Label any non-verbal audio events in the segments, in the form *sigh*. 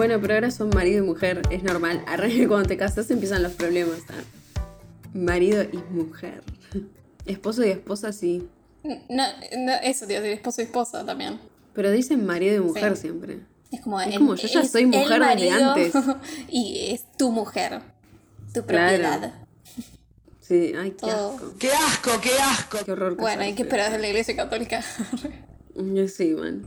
Bueno, pero ahora son marido y mujer, es normal. *laughs* Arre, cuando te casas empiezan los problemas. ¿ah? Marido y mujer. *laughs* Esposo y esposa, sí. No, no, eso, tío, esposo y esposa también. Pero dicen marido y mujer Sí. siempre. Es como, Es el- como, yo ya soy mujer desde antes. *laughs* Y es tu mujer, tu Claro. propiedad. Sí, ay, qué Todo. asco. ¡Qué asco, qué asco! Qué horror. Bueno, ¿y qué casarse. esperas de la iglesia católica? Yo Sí, man.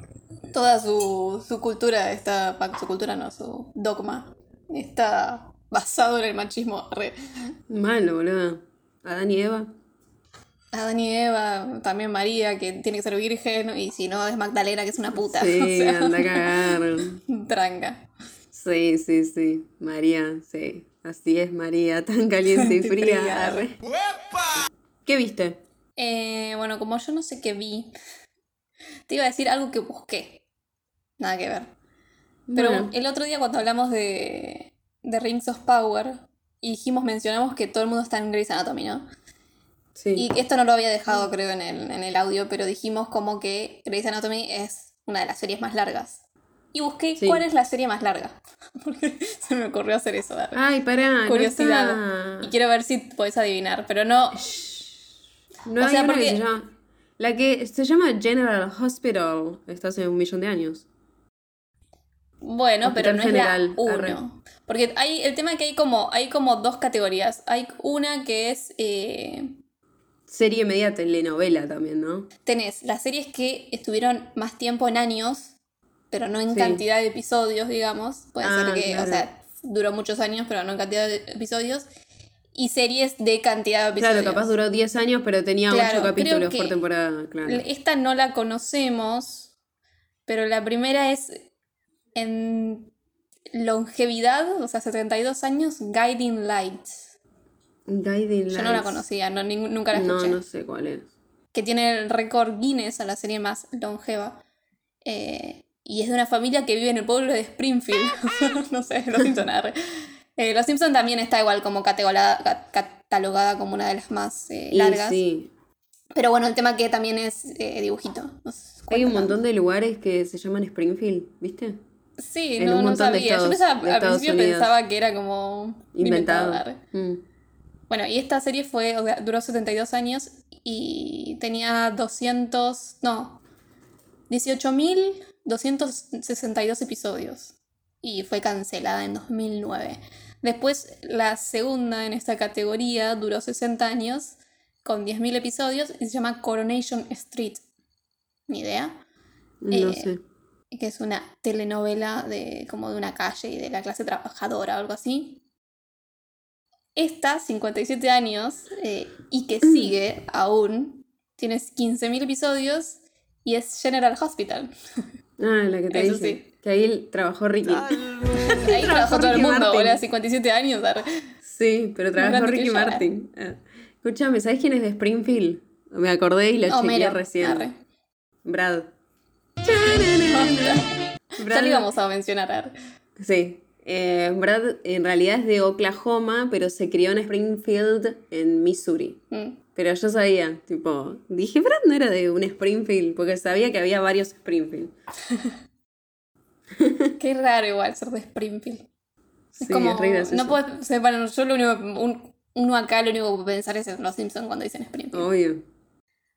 Toda su, su cultura está, su cultura no, su dogma está basado en el machismo. Re. Malo, boludo. Adán y Eva. Adán y Eva, también María, que tiene que ser virgen, y si no es Magdalena, que es una puta. Sí, *laughs* o sea, anda a cagar. *laughs* tranca. Sí, sí, sí. María, sí. Así es, María, tan *laughs* caliente y fría. ¿Qué viste? Eh, bueno, como yo no sé qué vi, te iba a decir algo que busqué. Nada que ver. Pero Bueno. el otro día cuando hablamos de, de Rings of Power, y dijimos, mencionamos que todo el mundo está en Grey's Anatomy, ¿no? Sí. Y esto no lo había dejado, creo, en el, en el audio, pero dijimos como que Grey's Anatomy es una de las series más largas. Y busqué Sí. cuál es la serie más larga. *laughs* Porque se me ocurrió hacer eso. dar Ay, pará. curiosidad. No, Y está... quiero ver si podés adivinar, pero no. no o hay sea, una que porque- se llama... La que se llama General Hospital. Está hace un millón de años. Bueno, pero no General, es la uno. Porque hay el tema es que hay como, hay como dos categorías. Hay una que es. eh, Serie media telenovela también, ¿no? tenés las series que estuvieron más tiempo en años, pero no en Sí. cantidad de episodios, digamos. Puede Ah, ser que, claro. o sea, duró muchos años, pero no en cantidad de episodios. Y series de cantidad de episodios. Claro, capaz duró 10 años, pero tenía Claro, 8 creo capítulos que por temporada, claro. Esta no la conocemos, pero la primera es en longevidad, o sea, 72 años, Guiding Lights. Guiding Yo no la Lights. conocía, no, ning- nunca la No, escuché. no sé cuál es. Que tiene el récord Guinness a la serie más longeva. Eh, y es de una familia que vive en el pueblo de Springfield. *laughs* no sé, Los Simpson. Eh, Los Simpson también está igual como catalogada, ca- catalogada como una de las más eh, Y largas. sí, Pero bueno, el tema que también es eh, dibujito. No sé, hay un montón de lugares que se llaman Springfield, ¿viste? Sí, en no, un no sabía. Yo estados- pensaba, de al principio Unidos. pensaba que era como Inventado. Mm. Bueno, y esta serie fue, o sea, duró 72 años y tenía 200, no, 18.262 episodios. Y fue cancelada en 2009. Después, la segunda en esta categoría duró 60 años con 10.000 episodios y se llama Coronation Street. Ni idea. No Eh, sé. Que es una telenovela de como de una calle y de la clase trabajadora o algo así. Esta, 57 años, eh, y que sigue aún, tiene 15.000 episodios y es General Hospital. *laughs* Ah, la que te Eso dije. sí. Que ahí trabajó Ricky. *laughs* Ahí trabajó todo el mundo, boludo, 57 años. Sí, pero trabajó Ricky. Martin. Ah. Escúchame, ¿sabes quién es de Springfield? Me acordé y la chequeé Homero, recién. arre. Brad. Ya lo íbamos a mencionar. Sí. Eh, Brad en realidad es de Oklahoma, pero se crió en Springfield, en Missouri. Mm. Pero yo sabía, tipo, dije, Brad no era de un Springfield, porque sabía que había varios Springfield. *laughs* Qué raro igual ser de Springfield. Sí, Es como, es re no puedo, o sea, bueno, yo lo único, un- uno acá lo único que puedo pensar es en Los Simpsons cuando dicen Springfield. Obvio.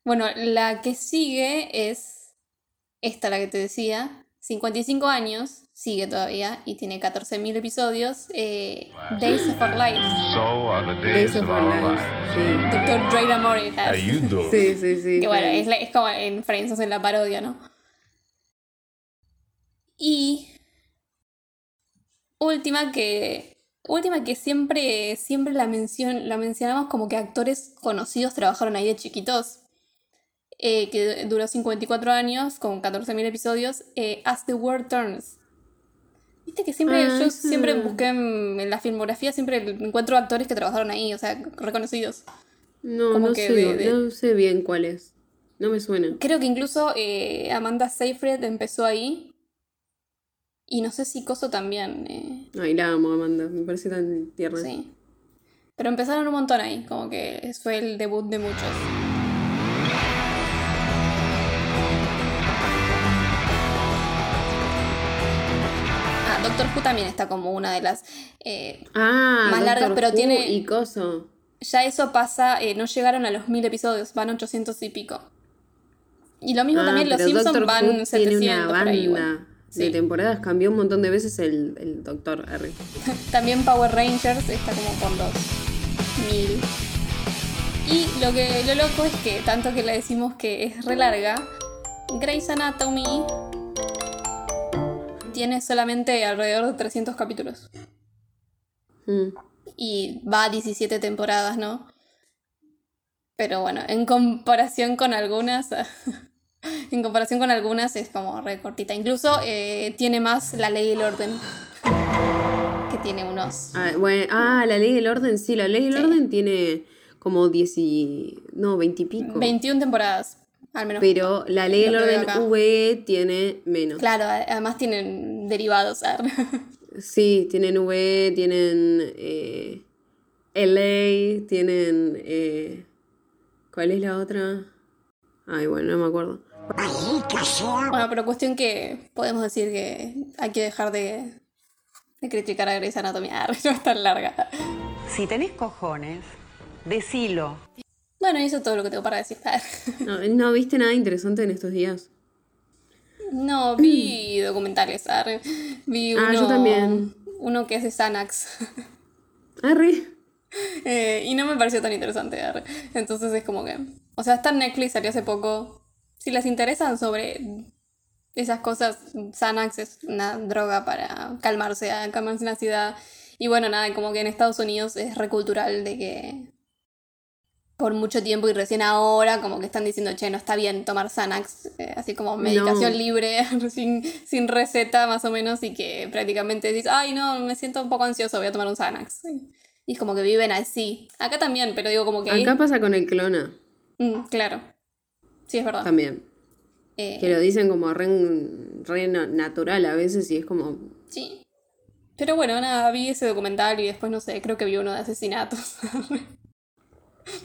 Bueno, la que sigue es esta, la que te decía, 55 años, sigue todavía y tiene 14.000 episodios, eh, Days of Our Lives, So are the days, Days of Our our Lives. lives. Dr. Dre doing? Sí, sí, sí. sí. Que bueno, es, la- es como en Friends, hacen la parodia, ¿no? Y última que última que siempre siempre la mencion, la mencionamos como que actores conocidos trabajaron ahí de chiquitos. Eh, que duró 54 años con 14.000 episodios, eh, As the World Turns. Viste que siempre, Ah, yo siempre busqué en, en la filmografía, siempre encuentro actores que trabajaron ahí, o sea, reconocidos. No, como no que sé, de- de- no sé bien cuál es. No me suena. Creo que incluso eh, Amanda Seyfried empezó ahí. Y no sé si Coso también. Ay, la amo, Amanda. Me parece tan tierna. sí. Pero empezaron un montón ahí, como que fue el debut de muchos. Doctor Who también está como una de las. eh, Ah, Más largas, pero Who tiene- Y coso. ya eso pasa, eh, no llegaron a los mil episodios, van 800 y pico. Y lo mismo Ah, también los Simpsons Doctor van Who tiene 700 una por banda de temporadas. Cambió un montón de veces el, el Doctor R. *laughs* También Power Rangers está como por los mil. Y lo que lo loco es que, tanto que le decimos que es re larga, Grey's Anatomy tiene solamente alrededor de 300 capítulos. Mm. Y va a 17 temporadas, ¿no? Pero bueno, en comparación con algunas. *laughs* en comparación con algunas es como re cortita. Incluso eh, tiene más la ley y el orden. Que tiene unos. Ah, bueno, ah, la ley del orden, sí, la ley del Sí. orden tiene como 10 y... No, 20 y pico. 21 temporadas, al menos. Pero la ley del orden. VE tiene menos. Claro, además tienen derivados. *laughs* Sí, tienen VE, tienen eh, LA, tienen... eh, ¿Cuál es la otra? Ay, bueno, no me acuerdo. bueno, pero cuestión que podemos decir que hay que dejar de, de criticar a Grey's Anatomy. *laughs* Ah, no es tan larga. Si tenés cojones, decilo. Bueno, eso es todo lo que tengo para decir. *laughs* No, ¿no viste nada interesante en estos días? No, vi *clears throat* documentales. arre. Vi uno, Ah, yo también. Uno que es de Xanax. *laughs* Arre. Eh, y no me pareció tan interesante. arre. Entonces es como que. O sea, está en Netflix, salió hace poco. Si les interesan sobre esas cosas, Xanax es una droga para calmarse, calmarse la ansiedad. Y bueno, nada, como que en Estados Unidos es recultural de que por mucho tiempo y recién ahora como que están diciendo, che, no está bien tomar Xanax, eh, así como medicación No. libre, *laughs* sin, sin receta más o menos, y que prácticamente dices, ay no, me siento un poco ansioso, voy a tomar un Xanax. Y es como que viven así. Acá también, pero digo como que... ahí- Acá pasa con el clona Mm, claro. Sí, es verdad. también. Eh, Que lo dicen como re, re na- natural a veces y es como... Sí. Pero bueno, nada, vi ese documental y después, no sé, creo que vi uno de asesinatos. *laughs*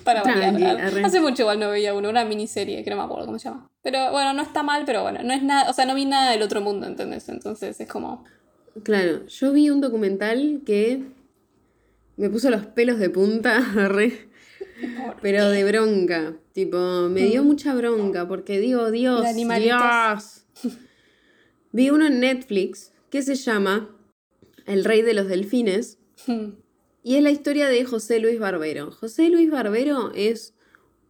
Para variar. Hace mucho igual no veía uno, una miniserie que no me acuerdo cómo se llama. Pero bueno, no está mal, pero bueno, no es nada, o sea, no vi nada del otro mundo, ¿entendés? Entonces es como... Claro, yo vi un documental que me puso los pelos de punta, *laughs* re, pero de bronca. Tipo, me dio mucha bronca porque digo, Dios, Mm. Dios. Vi uno en Netflix que se llama El Rey de los Delfines y es la historia de José Luis Barbero. José Luis Barbero es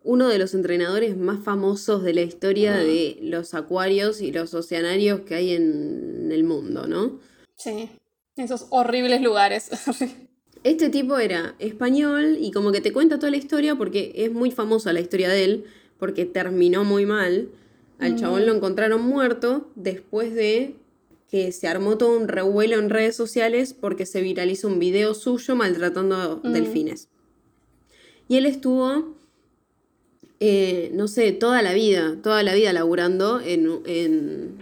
uno de los entrenadores más famosos de la historia de los acuarios y los oceanarios que hay en el mundo, ¿no? Sí. Esos horribles lugares. *laughs* Este tipo era español y como que te cuenta toda la historia porque es muy famosa la historia de él, porque terminó muy mal. Al chabón lo encontraron muerto después de que se armó todo un revuelo en redes sociales porque se viralizó un video suyo maltratando delfines. Y él estuvo, eh, no sé, toda la vida, toda la vida laburando en, en,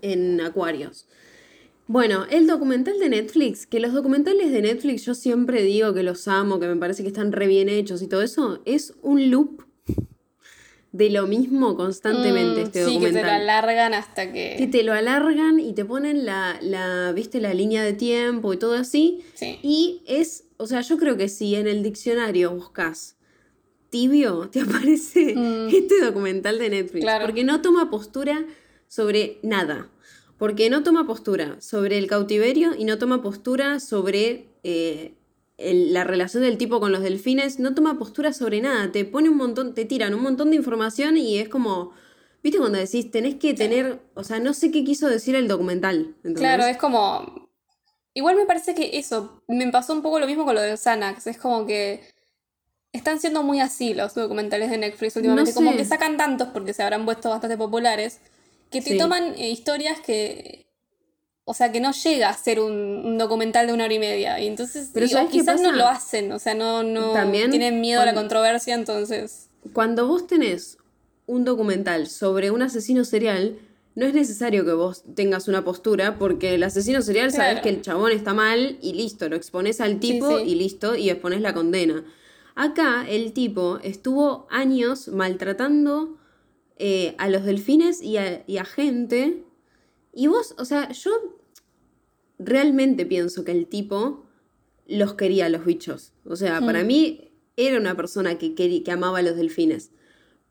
en acuarios. Bueno, el documental de Netflix, que los documentales de Netflix yo siempre digo que los amo, que me parece que están re bien hechos y todo eso, es un loop de lo mismo constantemente Mm, este sí, que documental. te la alargan hasta que... Que te lo alargan y te ponen la, la, viste, la línea de tiempo y todo así. Sí. Y es, o sea, yo creo que si en el diccionario buscas tibio, *laughs* te aparece Mm. este documental de Netflix. Claro. Porque no toma postura sobre nada. Porque no toma postura sobre el cautiverio y no toma postura sobre eh, el- la relación del tipo con los delfines. No toma postura sobre nada. Te pone un montón, te tiran un montón de información y es como. ¿Viste cuando decís, tenés que tener. O sea, no sé qué quiso decir el documental. ¿entendés? Claro, es como. Igual me parece que eso, me pasó un poco lo mismo con lo de Xanax. Es como que están siendo muy así los documentales de Netflix últimamente. No Como que sacan tantos porque se habrán vuelto bastante populares. Que te Sí. toman eh, historias que. O sea, que no llega a ser un, un documental de una hora y media. Y entonces. Pero ¿sabes quizás no lo hacen. O sea, no, no También tienen miedo a la controversia, entonces. Cuando vos tenés un documental sobre un asesino serial, no es necesario que vos tengas una postura, porque el asesino serial sabes Claro. que el chabón está mal y listo, lo expones al tipo sí. y listo, y expones la condena. Acá el tipo estuvo años maltratando eh, a los delfines y a, y a gente. Y vos, o sea, yo realmente pienso que el tipo los quería a los bichos. O sea, para mí era una persona que, quería, que amaba a los delfines.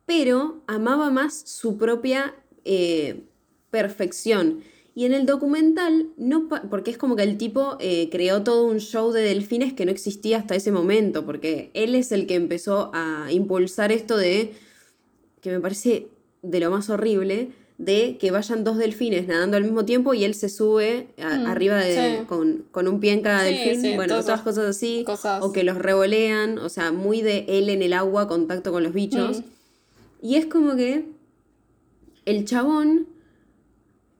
Pero amaba más su propia eh, perfección. Y en el documental, no porque es como que el tipo eh, creó todo un show de delfines que no existía hasta ese momento, porque él es el que empezó a impulsar esto de, que me parece de lo más horrible, de que vayan dos delfines nadando al mismo tiempo y él se sube Mm, arriba de, sí. con, con un pie en cada Sí, delfín, sí, bueno, todas cosas así, cosas. o que los revolean, o sea, muy de él en el agua, contacto con los bichos. Mm. Y es como que el chabón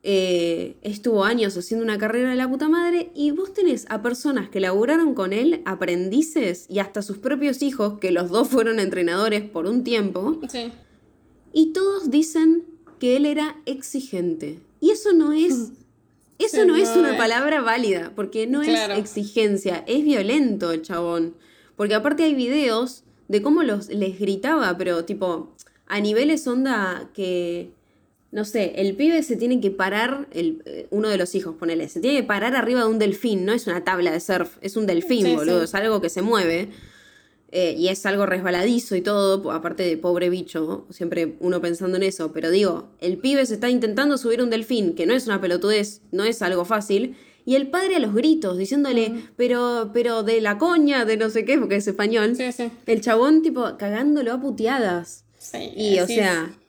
eh, estuvo años haciendo una carrera de la puta madre y vos tenés a personas que laburaron con él, aprendices y hasta sus propios hijos, que los dos fueron entrenadores por un tiempo, Sí. y todos dicen que él era exigente. Y eso no es... *laughs* Eso Sí, no es una es. palabra válida, porque no Claro. es exigencia, es violento el chabón. Porque aparte hay videos de cómo los, les gritaba, pero tipo, a niveles onda que, no sé, el pibe se tiene que parar, el, eh, uno de los hijos, ponele, se tiene que parar arriba de un delfín, no es una tabla de surf, es un delfín, Sí, boludo, sí. es algo que se mueve. Eh, y es algo resbaladizo y todo, aparte de pobre bicho, siempre uno pensando en eso, pero digo, el pibe se está intentando subir un delfín, que no es una pelotudez, no es algo fácil, y el padre a los gritos, diciéndole, pero, pero de la coña, de no sé qué, porque es español, Sí, sí. el chabón tipo cagándolo a puteadas. Sí, Y o sea, es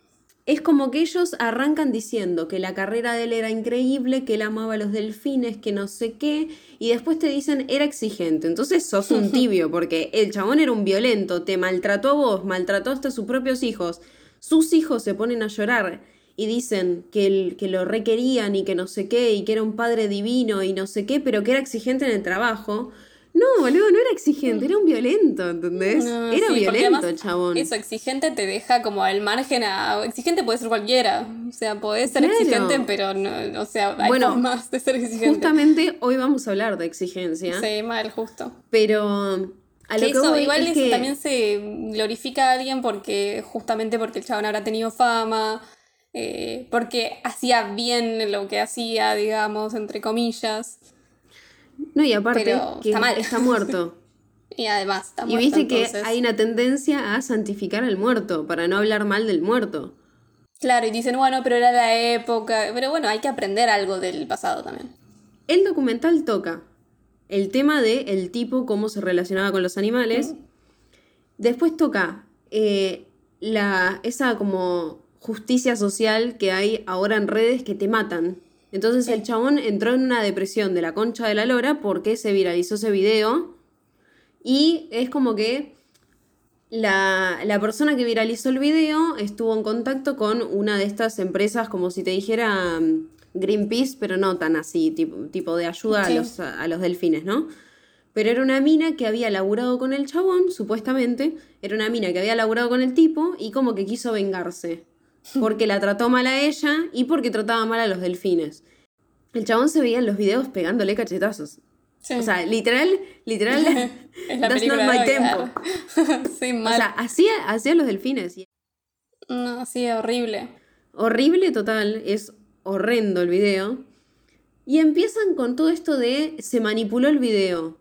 como que ellos arrancan diciendo que la carrera de él era increíble, que él amaba a los delfines, que no sé qué, y después te dicen era exigente. Entonces sos un *laughs* tibio, porque el chabón era un violento, te maltrató a vos, maltrató hasta a sus propios hijos. Sus hijos se ponen a llorar y dicen que, el- que lo requerían y que no sé qué, y que era un padre divino y no sé qué, pero que era exigente en el trabajo. No, boludo, no era exigente, era un violento, ¿entendés? No, era sí, violento el chabón. Eso, exigente te deja como al margen a. Exigente puede ser cualquiera. O sea, podés ser Claro. exigente, pero no. O sea, hay Bueno, formas de ser exigente. Justamente hoy vamos a hablar de exigencia, Sí, mal, justo. pero a lo Que eso, igual es eso que también se glorifica a alguien porque justamente porque el chabón habrá tenido fama, eh, porque hacía bien lo que hacía, digamos, entre comillas. No y aparte pero que está mal. está muerto. *laughs* Y además, está y muerto, viste que hay una tendencia a santificar al muerto para no hablar mal del muerto. Claro, y dicen, bueno, pero era la época. Pero bueno, hay que aprender algo del pasado también. El documental toca el tema de el tipo cómo se relacionaba con los animales. Después toca eh, la esa como justicia social que hay ahora en redes que te matan. Entonces el chabón entró en una depresión de la concha de la lora porque se viralizó ese video. Y es como que la, la persona que viralizó el video estuvo en contacto con una de estas empresas, como si te dijera mm, Greenpeace, pero no tan así, tipo, tipo de ayuda Sí. a, los, a los delfines, ¿no? Pero era una mina que había laburado con el chabón, supuestamente. Era una mina que había laburado con el tipo y como que quiso vengarse. Porque la trató mal a ella y porque trataba mal a los delfines. El chabón se veía en los videos pegándole cachetazos. Sí. O sea, literal, literal, *laughs* *laughs* that's not my tempo. claro. *laughs* sí, O mal. sea, hacía, hacía los delfines. No, sí, horrible. horrible total, es horrendo el video. Y empiezan con todo esto de se manipuló el video.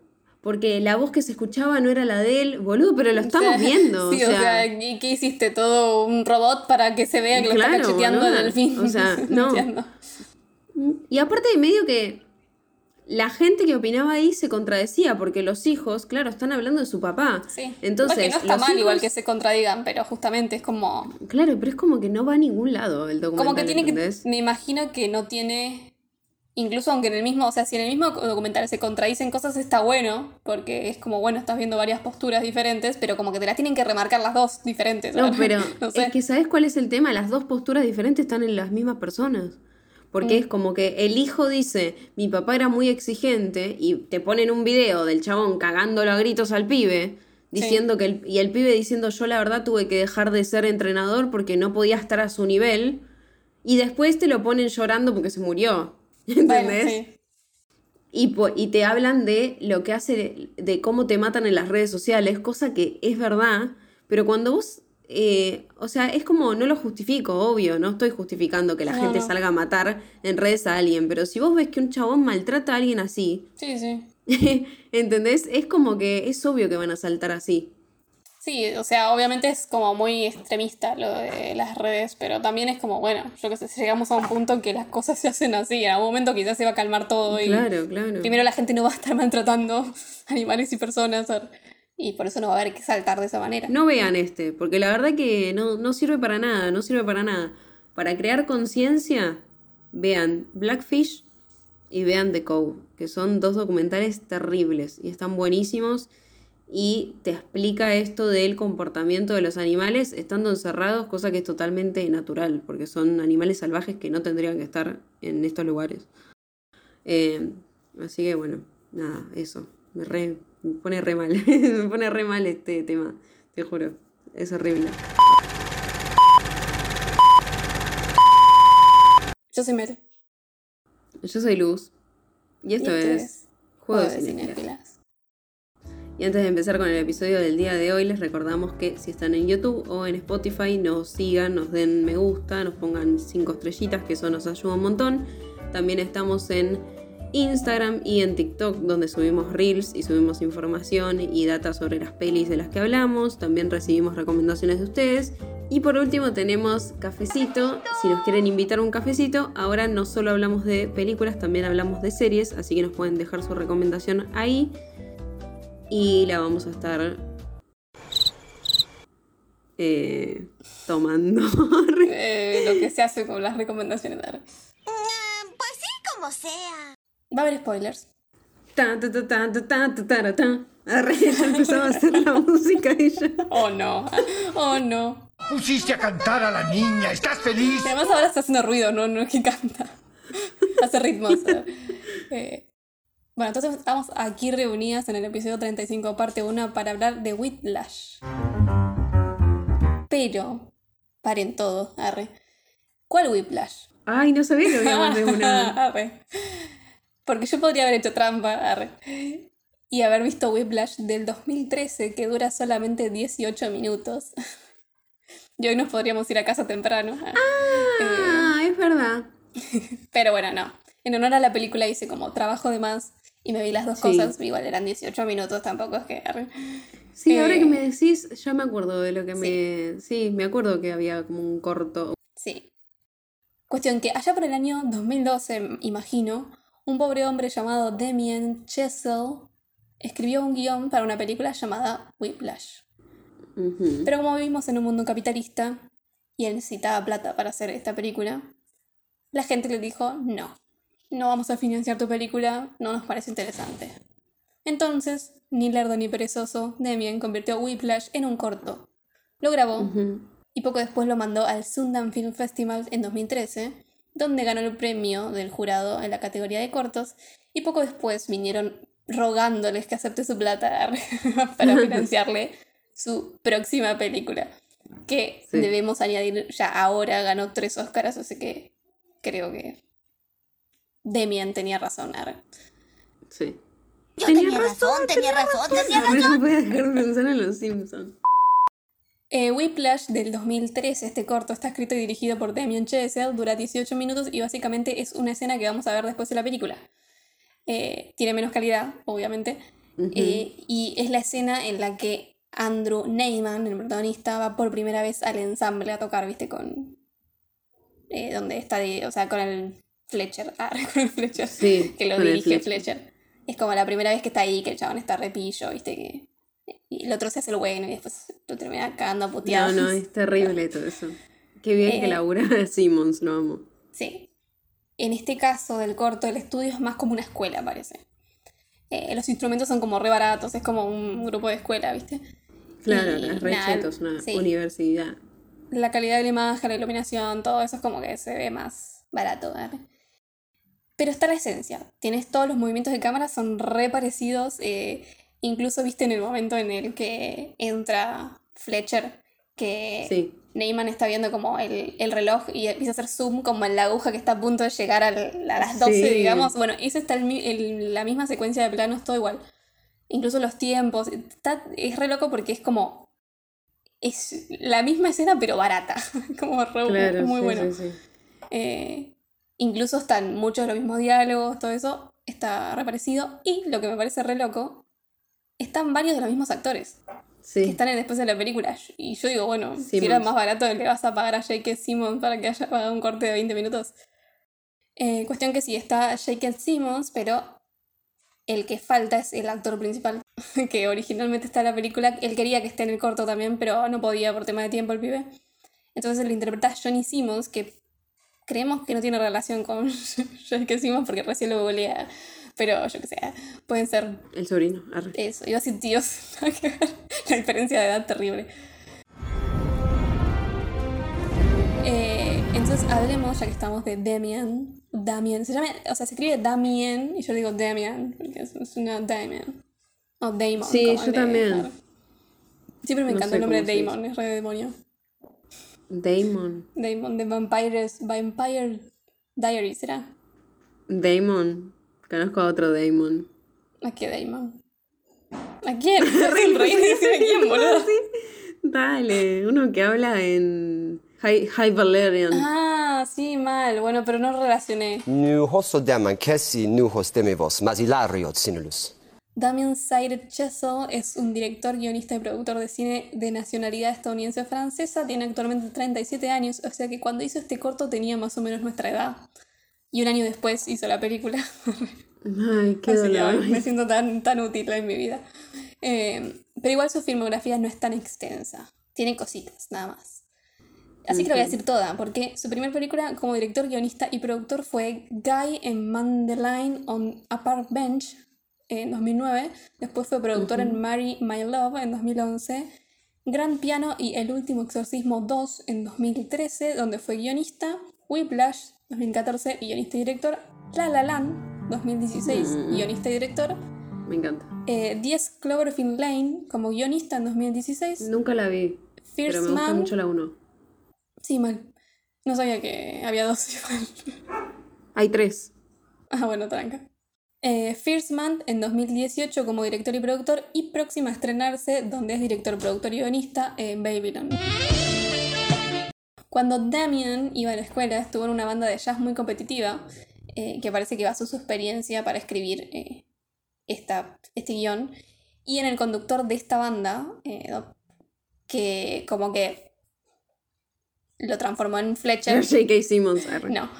Porque la voz que se escuchaba no era la de él, boludo, pero lo estamos *laughs* O sea, viendo. Sí, o sea, ¿y qué hiciste? ¿Todo un robot para que se vea que lo está Claro, cacheteando boluda. al delfín? O sea, *laughs* no. Y aparte de medio que la gente que opinaba ahí se contradecía, porque los hijos, claro, están hablando de su papá. Sí. Entonces, Porque no está mal igual que se contradigan, pero justamente es como. Claro, pero es como que no va a ningún lado el documental. Como que tiene ¿entendés? que. Me imagino que no tiene. Incluso aunque en el mismo, o sea, si en el mismo documental se contradicen cosas, está bueno, porque es como, bueno, estás viendo varias posturas diferentes, pero como que te las tienen que remarcar las dos diferentes. No, *laughs* ¿verdad? pero no sé. es que ¿sabes cuál es el tema? Las dos posturas diferentes están en las mismas personas. Porque Mm. es como que el hijo dice, mi papá era muy exigente y te ponen un video del chabón cagándolo a gritos al pibe, diciendo que el, y el pibe diciendo yo la verdad tuve que dejar de ser entrenador porque no podía estar a su nivel y después te lo ponen llorando porque se murió. *laughs* Bueno, ¿Entendés? sí. Y, te hablan de lo que hace, de cómo te matan en las redes sociales, cosa que es verdad, pero cuando vos eh, o sea, es como, no lo justifico, obvio, no estoy justificando que la No, gente no. salga a matar en redes a alguien, pero si vos ves que un chabón maltrata a alguien así, Sí, sí. *laughs* ¿entendés? Es como que es obvio que van a saltar así. Sí, o sea, obviamente es como muy extremista lo de las redes, pero también es como, bueno, yo que sé, llegamos a un punto en que las cosas se hacen así, en algún momento quizás se va a calmar todo y Claro, claro. primero la gente no va a estar maltratando *laughs* animales y personas y por eso no va a haber que saltar de esa manera. No vean este, porque la verdad que no, no sirve para nada, no sirve para nada. Para crear conciencia, vean Blackfish y vean The Cove, que son dos documentales terribles y están buenísimos y te explica esto del comportamiento de los animales estando encerrados, cosa que es totalmente natural, porque son animales salvajes que no tendrían que estar en estos lugares. Eh, así que bueno, nada, eso. Me, re- me pone re mal. *laughs* me pone re mal este tema, te juro. Es horrible. Yo soy Mel. Yo soy Luz. Y esto, y es Juego de. Y antes de empezar con el episodio del día de hoy, les recordamos que si están en YouTube o en Spotify, nos sigan, nos den me gusta, nos pongan cinco estrellitas, que eso nos ayuda un montón. También estamos en Instagram y en TikTok, donde subimos reels y subimos información y data sobre las pelis de las que hablamos. También recibimos recomendaciones de ustedes. Y por último tenemos cafecito. Si nos quieren invitar a un cafecito, ahora no solo hablamos de películas, también hablamos de series, así que nos pueden dejar su recomendación ahí y la vamos a estar eh, tomando. *laughs* eh, lo que se hace con las recomendaciones de Arabes. Mm, pues sí, como sea. Va a haber spoilers. Ta, ta, ta, ta, ta, ta, ta, ta. Ya empezaba a hacer la música ella. Oh no, oh no. Pusiste a cantar a la niña, ¿estás feliz? Además ahora está haciendo ruido, no, no es que canta. Hace ritmos. Eh, bueno, entonces estamos aquí reunidas en el episodio 35, parte 1, para hablar de Whiplash. Pero, paren todo, arre. ¿Cuál Whiplash? Ay, no sabía que había más de una. *laughs* Arre. Porque yo podría haber hecho trampa, arre. Y haber visto Whiplash del 2013, que dura solamente 18 minutos. *laughs* Y hoy nos podríamos ir a casa temprano. Ah, es verdad. *laughs* Pero bueno, no. En honor a la película hice como trabajo de más y me vi las dos Sí. cosas. Igual eran 18 minutos, tampoco es que... Sí, ahora Eh, que me decís, ya me acuerdo de lo que me. Sí, me acuerdo que había como un corto. Sí. Cuestión que allá por el año 2012, imagino, un pobre hombre llamado Damien Chazelle escribió un guion para una película llamada Whiplash. Pero como vivimos en un mundo capitalista y él necesitaba plata para hacer esta película, la gente le dijo, no, no vamos a financiar tu película, no nos parece interesante. Entonces, ni lerdo ni perezoso, Damien convirtió Whiplash en un corto. Lo grabó y poco después lo mandó al Sundance Film Festival en 2013, donde ganó el premio del jurado en la categoría de cortos, y poco después vinieron rogándoles que acepte su plata *laughs* para *laughs* financiarle su próxima película, que Sí. debemos añadir, ya ahora ganó tres Oscars, así que creo que Demian tenía razón. arre. Sí. Yo Tenía tenía, razón, tenía razón, tenía razón. No voy a dejar de pensar en los Simpsons. Eh, Whiplash del 2013, este corto está escrito y dirigido por Damien Chazelle, dura 18 minutos y básicamente es una escena que vamos a ver después de la película. Eh, tiene menos calidad, obviamente, eh, y es la escena en la que Andrew Neyman, el protagonista, va por primera vez al ensamble a tocar, ¿viste? Con. eh, donde está, de- o sea, con el Fletcher. Ah, *laughs* con Fletcher. Sí, que lo dirige Fletcher. Fletcher. Es como la primera vez que está ahí, que el chabón está repillo, ¿viste? Que, y el otro se hace el bueno y después lo termina cagando a No, puteadas. no, es terrible todo eso. Qué bien que Eh. labura *laughs* Simmons, lo amo. Sí. En este caso del corto, el estudio es más como una escuela, parece. Eh, los instrumentos son como re baratos, es como un grupo de escuela, ¿viste? Claro, Y es re nada, una sí. universidad. La calidad de la imagen, la iluminación, todo eso es como que se ve más barato, ¿vale? Pero está la esencia. Tienes todos los movimientos de cámara, son re parecidos. eh, incluso viste en el momento en el que entra Fletcher, que Sí. Neyman está viendo como el, el reloj y empieza a hacer zoom como en la aguja que está a punto de llegar a las 12, Sí. digamos. Bueno, esa está el el- la misma secuencia de planos, todo igual. Incluso los tiempos. Está, es re loco porque es como es la misma escena pero barata. *laughs* Como re- Claro, muy sí, bueno. sí, sí. Eh, incluso están muchos de los mismos diálogos, todo eso está reparecido. Y lo que me parece re loco, están varios de los mismos actores Sí. que están en- después de la película. Y yo digo, bueno, si era más barato, le vas a pagar a J.K. Simmons para que haya pagado un corte de 20 minutos. Eh, cuestión que sí, está J.K. Simmons, pero el que falta es el actor principal, *laughs* que originalmente está en la película. Él quería que esté en el corto también, pero no podía por tema de tiempo el pibe. Entonces lo interpreta Johnny Simmons, que creemos que no tiene relación con *laughs* J.K. Simmons porque recién lo googleé. Pero yo que sé, pueden ser El sobrino. arre. eso, iba a decir tíos, que la diferencia de edad terrible. Eh, entonces hablemos, ya que estamos de Damian. Damian, se llama, o sea, se escribe Damien y yo digo Damian, porque es, una Damian. O Damon. Sí, yo también. Siempre me No encantó sé el nombre de Damon, es re de demonio. Damon. Damon de Vampires, Vampire Diaries, ¿será? Damon. Conozco a otro Damon. ¿A qué Damon? ¿A quién? *laughs* Es el rey, decime quién, boludo. Dale, uno que habla en High, High Valerian. Ah, sí, mal. Bueno, pero no relacioné. Nu hoso deman kesi nu hos demivos, mas hilariot sinulus. Damien Sayre Chessel es un director, guionista y productor de cine de nacionalidad estadounidense francesa. Tiene actualmente 37 años, o sea que cuando hizo este corto tenía más o menos nuestra edad. Y un año después hizo la película. Ay, qué Así dolor. me siento tan, tan útil en mi vida. Eh, pero igual su filmografía no es tan extensa. Tiene cositas, nada más. Así que lo voy a decir toda, porque su primera película como director, guionista y productor fue Guy en Mandelain on a Park Bench en 2009. Después fue productor en Marry My Love en 2011. Gran Piano y El Último Exorcismo 2 en 2013, donde fue guionista. Whiplash 2014, guionista y director. La La Land 2016, guionista y director. Me encanta. Eh, 10 Cloverfield Lane como guionista en 2016. Nunca la vi. First pero me gusta Man. mucho la 1. Sí, mal. No sabía que había dos igual. Hay tres. ah, bueno, tranca. Eh, First Man en 2018 como director y productor y próxima a estrenarse donde es director, productor y guionista en Babylon. Cuando Damien iba a la escuela estuvo en una banda de jazz muy competitiva eh, que parece que basó su experiencia para escribir eh, esta, este guion. Y en el conductor de esta banda, eh, que como que lo transformó en Fletcher. J.K. Simmons. No.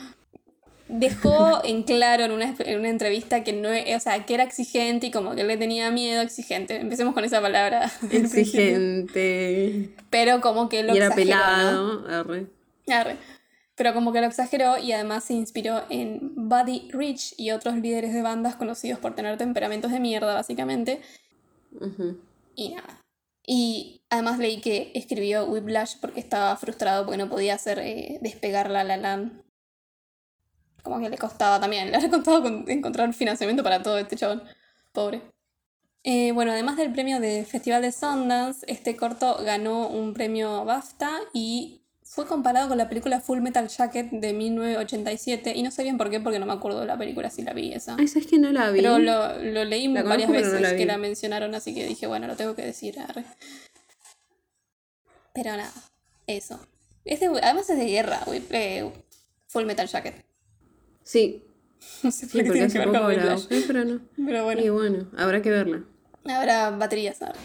Dejó en claro en una, en una entrevista que no, o sea, que era exigente y como que le tenía miedo exigente. Empecemos con esa palabra. *laughs* Exigente. Pero como que lo Y era exageró, ¿no? pelado. arre. Arre. Pero como que lo exageró y además se inspiró en Buddy Rich y otros líderes de bandas conocidos por tener temperamentos de mierda, básicamente. Y nada. Y además leí que escribió Whiplash porque estaba frustrado porque no podía hacer eh, despegar la La Land. Como que le costaba también, *laughs* le ha costado con- encontrar financiamiento para todo este chabón. Pobre. Eh, bueno, además del premio de Festival de Sundance, este corto ganó un premio BAFTA y fue comparado con la película Full Metal Jacket de 1987. Y no sé bien por qué, porque no me acuerdo de la película si la vi esa. Ay, ¿sabes que no la vi? Pero lo, lo leí La varias no veces la que la mencionaron, así que dije, bueno, lo tengo que decir. arre. Pero nada, eso. Este, además es de guerra, eh, Full Metal Jacket. Sí, No sé sí, por qué porque tiene que ver con Whiplash. pero no. Pero bueno, Y bueno, habrá que verla. habrá baterías ahora.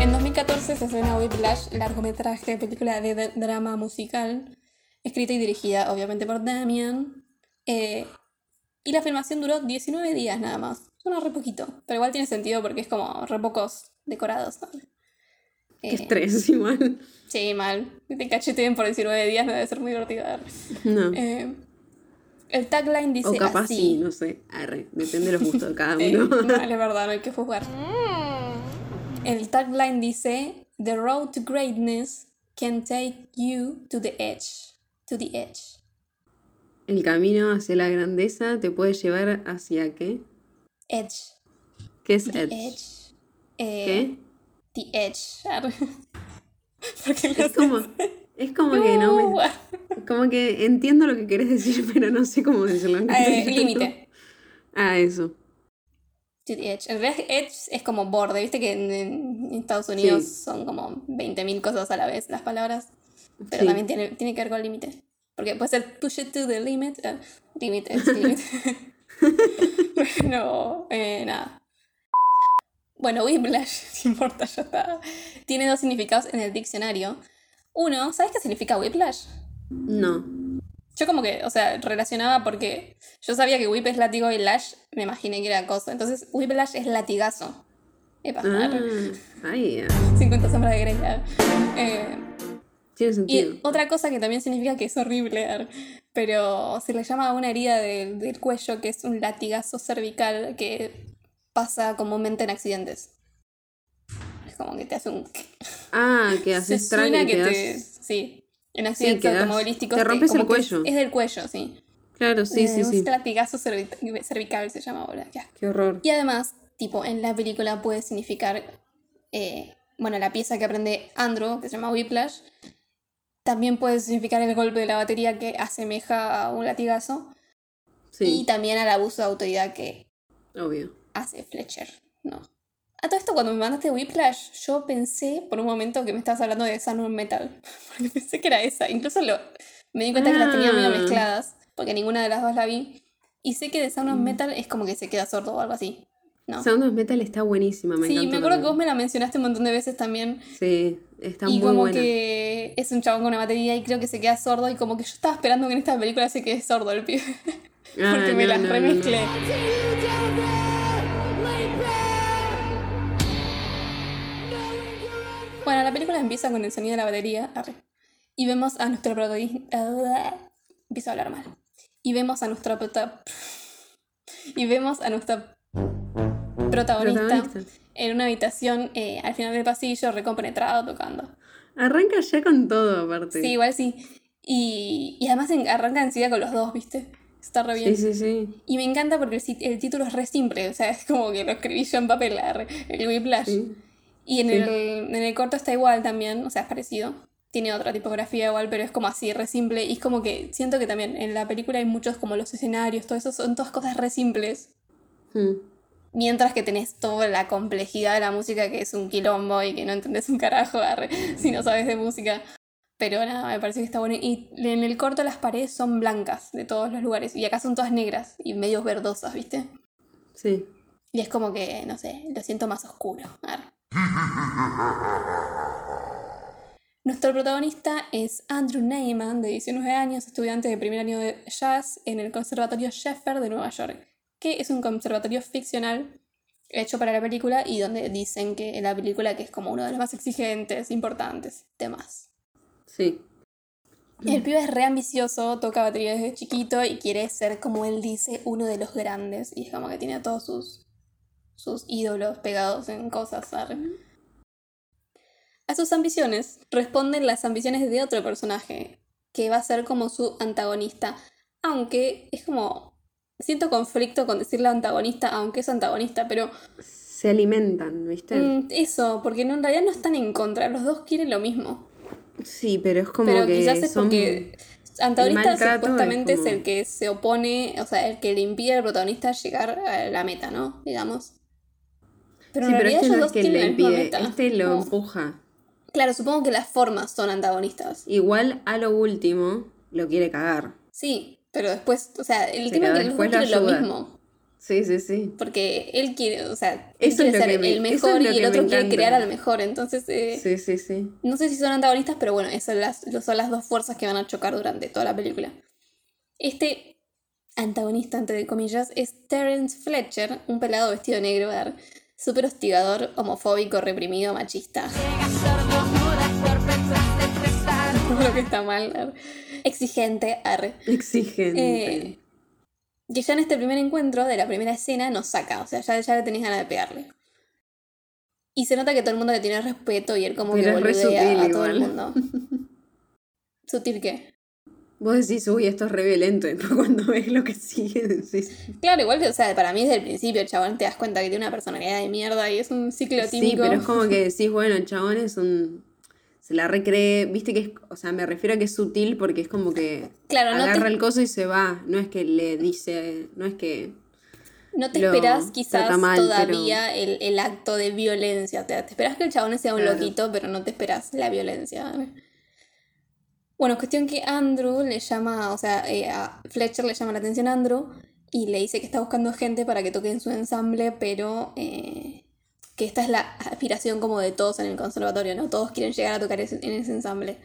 En 2014 se estrena Whiplash, largometraje, película de drama musical, escrita y dirigida obviamente por Damian. Eh, y la filmación duró 19 días nada más. Suena re poquito, pero igual tiene sentido porque es como re pocos decorados. ¿no? Qué Eh, estrés, *laughs* igual. Sí, mal. Te cacheteen por 19 días no debe ser muy divertido. No. Eh, el tagline dice o capaz así. sí, no sé. Arre, depende de los gustos de cada *laughs* uno. no, es *laughs* verdad, no hay que juzgar. El tagline dice: The road to greatness can take you to the edge. To the edge. El camino hacia la grandeza te puede llevar hacia qué? Edge. ¿Qué es The Edge? edge. Eh, ¿Qué? The edge. Arre. *laughs* Porque Es como, es como que no me, Uh, como que entiendo lo que querés decir, *laughs* pero no sé cómo decirlo. en eh. Límite. *laughs* Ah, eso. to the edge. En realidad, edge es como borde. Viste que en, en Estados Unidos Sí. son como 20.000 cosas a la vez las palabras. Pero Sí. también tiene, tiene que ver con límite. Porque puede ser push it to the limit. limit, edge, limit. Pero, eh, nada. Bueno, whiplash, *laughs* no importa, ya está. Tiene dos significados en el diccionario. Uno, ¿sabes qué significa whiplash? No. Yo como que, o sea, relacionaba porque yo sabía que whip es látigo y lash me imaginé que era cosa. Entonces, whiplash es latigazo. Epa, Ah, arre. ahí, ah, 50 sombras de Grey. Eh, tiene y sentido. otra cosa que también significa que es horrible, pero se le llama a una herida del- del cuello que es un latigazo cervical que pasa comúnmente en accidentes. Es como que te hace un... *laughs* Ah, que Se suena y que quedas- te... Sí, en accidentes quedas- automovilísticos. te rompes el cuello. Es, es del cuello, sí. Claro, sí, Eh, sí, un sí. latigazo cervi- cervical se llama ahora. ya. Qué horror. Y además, tipo, en la película puede significar, eh, bueno, la pieza que aprende Andrew, que se llama Whiplash, también puede significar el golpe de la batería que asemeja a un latigazo, y Sí, también al abuso de autoridad que obvio. Hace Fletcher, ¿no? A todo esto, cuando me mandaste Whiplash, yo pensé por un momento que me estabas hablando de Sound of Metal, *laughs* porque pensé que era esa. Incluso lo, me di cuenta que las tenía medio Ah. mezcladas, porque ninguna de las dos la vi. Y sé que de Sound of Metal es como que se queda sordo o algo así. ¿no? Sound of Metal está buenísima, me sí, me acuerdo que vos también. me la mencionaste un montón de veces también. Sí, está y muy como buena. que es un chabón con una batería y creo que se queda sordo. Y como que yo estaba esperando que en esta película se quede sordo el pibe. *laughs* Ah, porque me no, las no, no, no. remezclé. Bueno, la película empieza con el sonido de la batería. arre, y vemos a nuestro protagonista. Empiezo a hablar mal. Y vemos a nuestro prota- Y vemos a nuestro protagonista, Protagonista. en una habitación eh, al final del pasillo, recompenetrado, tocando. Arranca ya con todo, aparte. Sí, igual sí. Y, y además en- arranca enseguida con los dos, ¿viste? Está re bien. sí, sí, sí. Y me encanta porque el, el título es re simple, o sea, es como que lo escribí yo en papel, el Whiplash. Sí. Y en, Sí. el, en el corto está igual también, o sea, es parecido. Tiene otra tipografía igual, pero es como así, re simple. Y es como que siento que también en la película hay muchos como los escenarios, todo eso son todas cosas re simples. Mm. Mientras que tenés toda la complejidad de la música que es un quilombo y que no entendés un carajo arre, *laughs* si no sabes de música. Pero nada, me parece que está bueno. Y en el corto las paredes son blancas de todos los lugares. Y acá son todas negras y medio verdosas, ¿viste? Sí. Y es como que, no sé, lo siento más oscuro. arre. *laughs* Nuestro protagonista es Andrew Neyman, de 19 años, estudiante de primer año de jazz en el Conservatorio Sheffer de Nueva York, que es un conservatorio ficcional hecho para la película y donde dicen que en la película que es como uno de los más exigentes, importantes, temas. Sí. El pibe es re ambicioso, toca batería desde chiquito y quiere ser, como él dice, uno de los grandes. Y es como que tiene a todos sus, sus ídolos pegados en cosas. arre. A sus ambiciones responden las ambiciones de otro personaje, que va a ser como su antagonista. Aunque es como... Siento conflicto con decirle antagonista, aunque es antagonista, pero Se alimentan, ¿viste? mm, eso, porque en realidad no están en contra, los dos quieren lo mismo. Sí, pero es como Pero que quizás es son- porque antagonista supuestamente es es, el que se opone, o sea, el que le impide al protagonista llegar a la meta, ¿no? Digamos. Pero Sí, en pero este no es que le impide, este lo No. empuja. Claro, supongo que las formas son antagonistas. Igual a lo último lo quiere cagar. Sí, pero después, o sea, el tema es que después lo quieren lo mismo. Sí, sí, sí. Porque él quiere, o sea, él quiere ser me- el es mejor y el otro quiere crear al mejor. Entonces, eh, Sí, sí, sí. No sé si son antagonistas, pero bueno, esas son las, son las dos fuerzas que van a chocar durante toda la película. Este antagonista, entre comillas, es Terence Fletcher, un pelado vestido de negro, ar, súper hostigador, homofóbico, reprimido, machista. *laughs* Lo que está mal, ar. exigente, arre. Exigente. Eh, que ya en este primer encuentro de la primera escena nos saca, o sea, ya, ya le tenés ganas de pegarle. Y se nota que todo el mundo le tiene respeto y él como Pero que boludea a todo el mundo. *laughs* ¿Sutil qué? Vos decís, uy, esto es re violento. Y *laughs* cuando ves lo que sigue, decís. Claro, igual que, o sea, para mí desde el principio el chabón te das cuenta que tiene una personalidad de mierda y es un ciclo Sí, típico. pero es como que *laughs* decís, bueno, el chabón es un. Se la recree. Viste que es. O sea, me refiero a que es sutil porque es como que. Claro, no te- agarra el coso y se va. No es que le dice. No es que. No te lo esperás quizás pero- todavía el, el acto de violencia. Te, te esperás que el chabón sea un Claro. loquito, pero no te esperás la violencia. Bueno, cuestión que Andrew le llama, o sea, eh, a Fletcher le llama la atención a Andrew y le dice que está buscando gente para que toque en su ensamble, pero eh, que esta es la aspiración como de todos en el conservatorio, ¿no? Todos quieren llegar a tocar ese- en ese ensamble.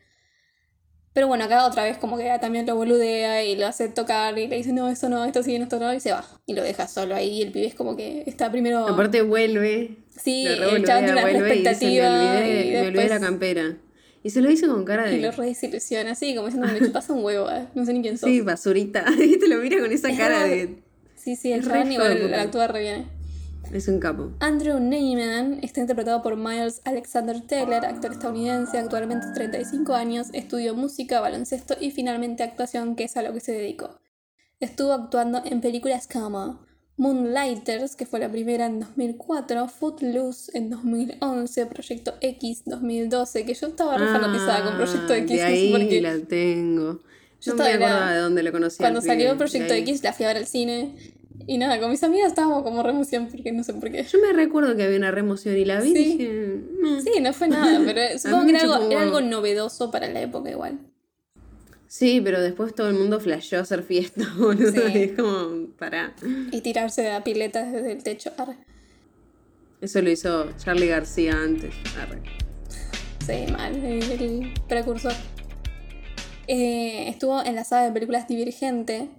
Pero bueno, acá otra vez como que también lo boludea y lo hace tocar y le dice, no, eso no, esto sí, esto no, y se va. Y lo deja solo ahí y el pibe es como que está primero... Aparte vuelve. sí, el chabón tiene una y dice, expectativa me olvidé, y me olvidé después- la campera. Y se lo hizo con cara y lo de. re desilusiona, así como diciendo, me chupas un huevo, eh, no sé ni quién *laughs* sos. Sí, basurita. *laughs* Y te lo mira con esa Es cara re- de. Sí, sí, el es re de igual actúa re bien. Es un capo. Andrew Neyman está interpretado por Miles Alexander Taylor, actor estadounidense, actualmente 35 años, estudió música, baloncesto y finalmente actuación, que es a lo que se dedicó. Estuvo actuando en películas como Moonlighters, que fue la primera en 2004, Footloose en 2011, Proyecto X 2012, que yo estaba re fanatizada con Proyecto Ah, X, De no sé por qué. la tengo. Yo no me acordaba de dónde lo conocía. Cuando salió Proyecto. X la fui a ver al cine y nada, con mis amigas estábamos como re emoción porque no sé por qué. Yo me recuerdo que había una remoción y la vi y Sí. dije. "Mm". Sí, no fue nada, pero supongo mí que era algo, era novedoso para la época igual. Sí, pero después todo el mundo flasheó a hacer fiesta, *laughs* boludo. Sí. Y es como, pará. Y tirarse a piletas desde el techo. Arre. Eso lo hizo Charlie García antes. Arre. Sí, mal, el, precursor. Eh, estuvo en la saga de películas Divergente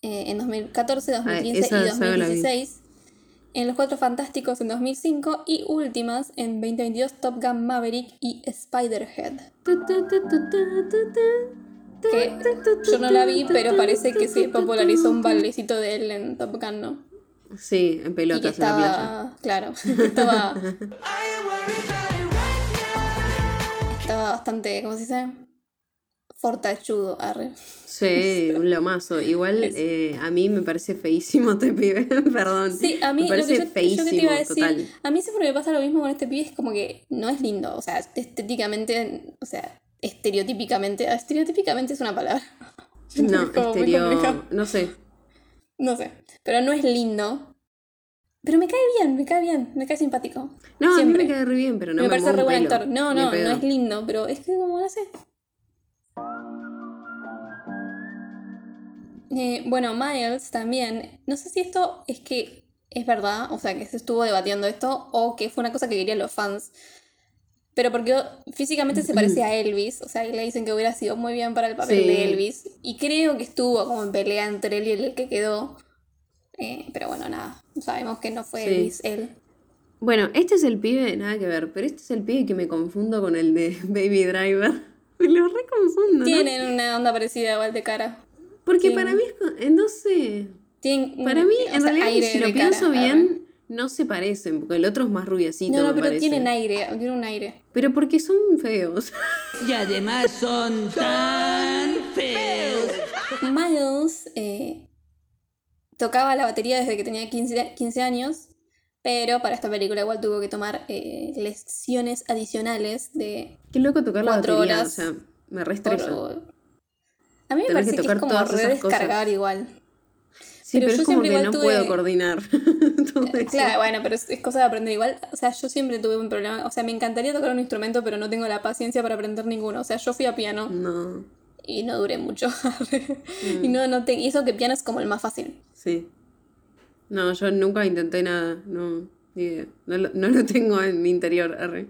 eh, en 2014, 2015 esa y saga la vi. 2016. En Los Cuatro Fantásticos en 2005 y últimas en 2022 Top Gun Maverick y Spiderhead. Que yo no la vi, pero parece que se popularizó un bailecito de él en Top Gun, ¿no? Sí, en pelotas en la playa. estaba, claro, *laughs* estaba, estaba bastante, ¿cómo se dice? Fortachudo, arre. Sí, *laughs* un lomazo. Igual eh, a mí me parece feísimo este pibe, *laughs* perdón. Sí, a mí me lo que parece yo, yo que feísimo, te iba a decir, total. a mí siempre me pasa lo mismo con este pibe, es como que no es lindo, o sea, estéticamente, o sea, estereotípicamente, estereotípicamente es una palabra. *laughs* No, estereo, no sé. No sé, pero no es lindo. Pero me cae bien, me cae bien, me cae simpático. No, Siempre. a mí me cae re bien, pero no me me, parece re buen actor. No, no, no es lindo, pero es que como no sé. Eh, bueno, Miles también. No sé si esto es que es verdad, o sea, que se estuvo debatiendo esto, o que fue una cosa que querían los fans. Pero porque físicamente se parece a *clears throat* Elvis, o sea, y le dicen que hubiera sido muy bien para el papel Sí. de Elvis. Y creo que estuvo como en pelea entre él y el que quedó. Eh, pero bueno, nada, sabemos que no fue Sí. Elvis él. Bueno, este es el pibe, nada que ver, pero este es el pibe que me confundo con el de *laughs* Baby Driver. *laughs* Me lo re confundo, ¿no? Tienen una onda parecida igual de cara. Porque para mí es, eh, no sé, Tienen, para mí en sea, realidad si lo pienso bien, no se parecen, porque el otro es más rubiecito, No, no, me pero parece. tienen aire, tienen un aire. Pero porque son feos. Y además son *laughs* tan feos. Miles eh, tocaba la batería desde que tenía 15, 15 años, pero para esta película igual tuvo que tomar eh, lecciones adicionales de... Qué loco tocar la batería, horas o sea, me re por-. A mí me Tenés que parece que, es tocar como re descargar igual. Sí, pero pero, yo es como siempre que igual no tuve- puedo coordinar *laughs* todo eso. Claro, bueno, pero es, es cosa de aprender igual. O sea, yo siempre tuve un problema. O sea, me encantaría tocar un instrumento, pero no tengo la paciencia para aprender ninguno. O sea, yo fui a piano No, y no duré mucho. *laughs* Mm. y no, no te, y eso que piano es como el más fácil. sí. No, yo nunca intenté nada, no, ni idea. No lo, no lo *laughs* tengo en mi interior, arre.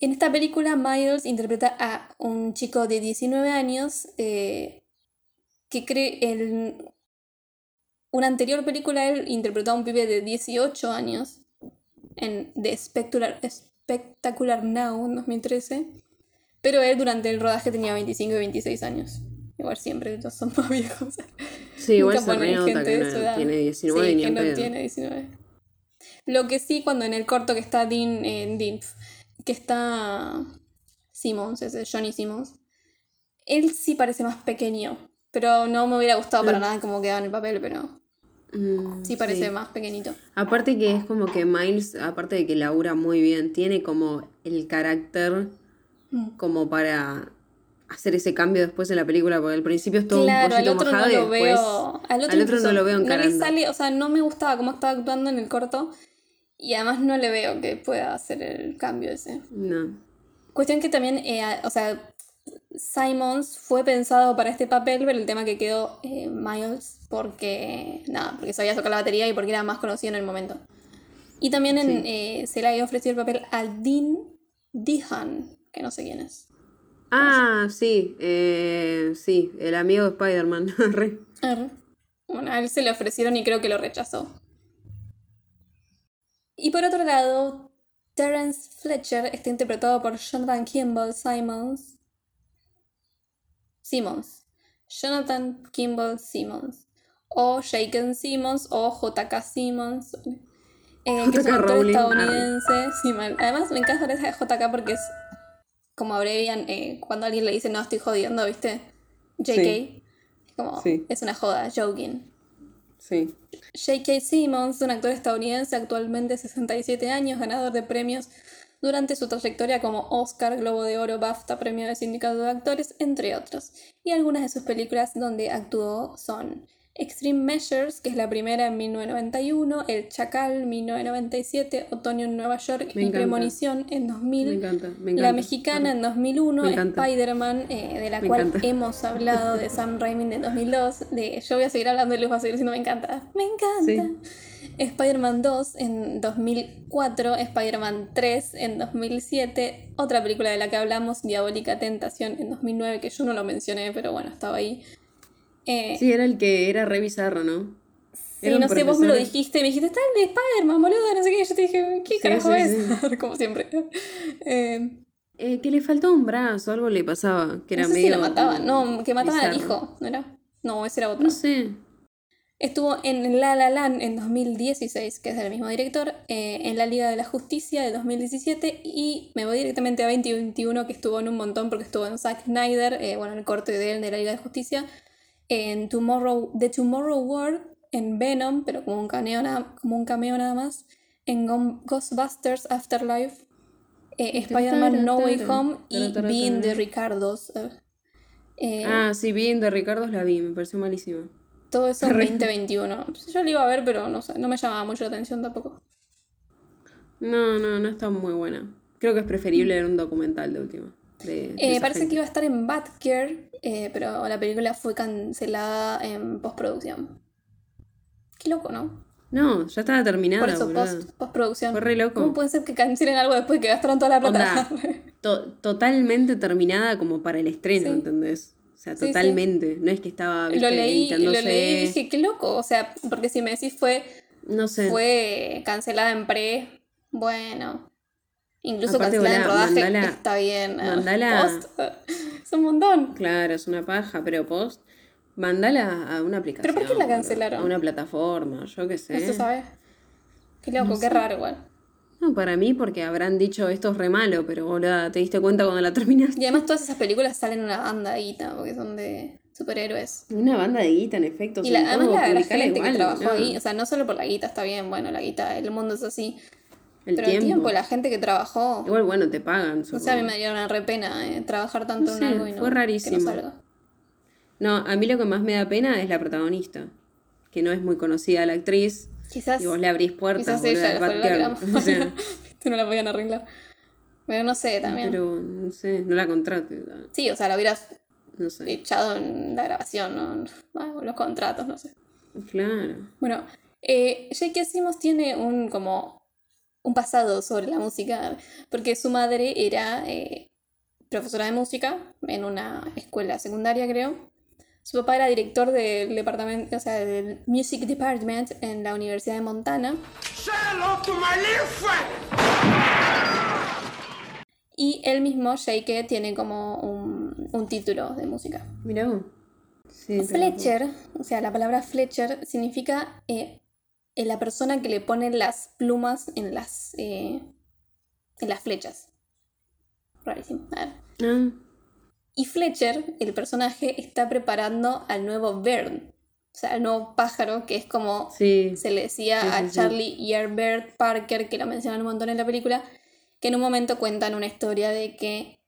En esta película, Miles interpreta a un chico de 19 años eh, que cree en una anterior película él interpretó a un pibe de 18 años en The Spectacular, Spectacular Now en 2013, pero él durante el rodaje tenía 25 y 26 años. Igual siempre ellos son más viejos. Sí, igual se gente que no- tiene 19 sí, que no tiene 19. Lo que sí, cuando en el corto que está Dean, eh, Dean, que está Simmons, ese Johnny Simmons, él sí parece más pequeño, pero no me hubiera gustado para nada cómo quedaba en el papel, pero Mm, sí parece sí. más pequeñito. Aparte que es como que Miles, aparte de que labura muy bien, tiene como el carácter Mm. como para hacer ese cambio después en la película, porque al principio es todo Claro, un al poquito otro no mojado y lo después veo. Al otro, al otro incluso no lo veo no le encarando. sale, o sea, no me gustaba cómo estaba actuando en el corto. Y además no le veo que pueda hacer el cambio ese. No. Cuestión que también, eh, o sea, Simons fue pensado para este papel, pero el tema que quedó eh, Miles, porque, nada, porque sabía tocar la batería y porque era más conocido en el momento. Y también en, eh, se le había ofrecido el papel a Dean Dehan, que no sé quién es. Ah, sí, eh, sí, el amigo de Spider-Man. *laughs* Bueno, a él se le ofrecieron y creo que lo rechazó. Y por otro lado, Terence Fletcher está interpretado por Jonathan Kimball Simons. Simmons. Jonathan Kimball Simmons. O Shaken Simmons o JK Simmons. eh, que es un actor estadounidense. Sí. Además, me encanta esa de JK porque es como abrevian eh, cuando alguien le dice no estoy jodiendo, ¿viste? JK. Sí. Es como, Sí. es una joda, joking. Sí. J.K. Simmons, un actor estadounidense actualmente 67 años, ganador de premios durante su trayectoria como Oscar, Globo de Oro, BAFTA, Premio de Sindicato de Actores, entre otros. Y algunas de sus películas donde actuó son Extreme Measures, que es la primera en 1991, El Chacal, 1997, Otoño en Nueva York Me y encanta. Premonición en 2000. Me encanta, me encanta. La mexicana en 2001, Me encanta. Spider-Man, eh, de la cual hemos hablado de Sam Raimi de 2002. De, yo voy a seguir hablando y les voy a seguir diciendo me encanta. Me encanta. Spider-Man 2 en 2004, Spider-Man 3 en 2007, otra película de la que hablamos, Diabólica Tentación en 2009, que yo no lo mencioné, pero bueno, estaba ahí. Eh, Sí, era el que era re bizarro, ¿no? Sí, no sé, vos me lo dijiste, me dijiste, está el de Spider-Man, boludo, no sé qué, yo te dije, ¿qué Sí, carajo sí, es? *laughs* Como siempre. *laughs* Eh, Eh, que le faltaba un brazo, algo le pasaba, que era no sé medio... si lo mataban, no, que mataban al bizarro. hijo, ¿no era? No, ese era otro. No sé. Estuvo en La La Land en 2016, que es del mismo director, eh, en La Liga de la Justicia de 2017 y me voy directamente a 2021 que estuvo en un montón porque estuvo en Zack Snyder, bueno, el corte de él de La Liga de Justicia, en Tomorrow, The Tomorrow World, en Venom, pero como un cameo nada, como un cameo nada más, en Ghostbusters Afterlife, eh, Spider-Man No Way Home y Being the Ricardos. eh, eh, Ah, sí, bien, de Ricardo la vi, me pareció malísima. todo eso en *laughs* Re- 2021. Yo lo iba a ver, pero no sé, no me llamaba mucho la atención tampoco. No, no, no está muy buena. Creo que es preferible ver un documental de última. De- de Eh, parece gente. que iba a estar en Batgirl, eh, pero la película fue cancelada en postproducción. Qué loco, ¿no? No, ya estaba terminada, Por eso, post, postproducción. Fue re loco. ¿Cómo puede ser que cancelen algo después de que gastaron toda la plata? *laughs* To- totalmente terminada como para el estreno, Sí. ¿entendés? O sea, Sí, sí. totalmente. No es que estaba lo leí, lo leí y dije, qué loco. O sea, porque si me decís fue, No sé. fue cancelada en pre, bueno. Incluso Aparte, en boluda, rodaje, mandala- está bien. mandala- Post, *laughs* es un montón. Claro, es una paja, pero post. Mandala a una aplicación. ¿Pero por qué la cancelaron? A una plataforma, yo qué sé. ¿No se sabe? Qué loco, qué raro igual. No, para mí, porque habrán dicho esto es re malo, pero boluda, te diste cuenta cuando la *laughs* terminaste. Y además todas esas películas salen en una banda de guita, porque son de superhéroes. Una banda de guita, en efecto. Y la, además la, la gente igual, que trabajó ahí, o sea, no solo por la guita, está bien, bueno, la guita, el mundo es así. El pero tiempo. el tiempo, la gente que trabajó. Igual, bueno, te pagan. o sea, a supongo. mí me dieron una re pena eh, trabajar tanto No en algo y no, fue rarísimo. que no salga. No, a mí lo que más me da pena es la protagonista. Que no es muy conocida la actriz. Quizás, Y vos le abrís puertas, quizás ella la la- *laughs* O sea, *laughs* no la podían arreglar. Pero no sé, también. pero, no sé, no la contrate. Sí, o sea, la hubieras No sé. echado en la grabación, ¿no? Ah, o los contratos, no sé. Claro. Bueno, eh, J.K. Simmons tiene un como un pasado sobre la música, porque su madre era eh, profesora de música en una escuela secundaria, creo. Su papá era director del departamento, o sea, del Music Department en la Universidad de Montana. Say hello to my little friend. Y él mismo, J.K., tiene como un, un título de música. Mirá. Sí, Fletcher, o sea, la palabra Fletcher significa eh, eh, la persona que le pone las plumas en las, eh, en las flechas. Rarísimo. A ver. Ah, Y Fletcher, el personaje, está preparando al nuevo Bern, o sea, al nuevo pájaro, que es como sí. se le decía Sí, a sí. Charlie Yerbert Parker, que lo mencionan un montón en la película, que en un momento cuentan una historia de que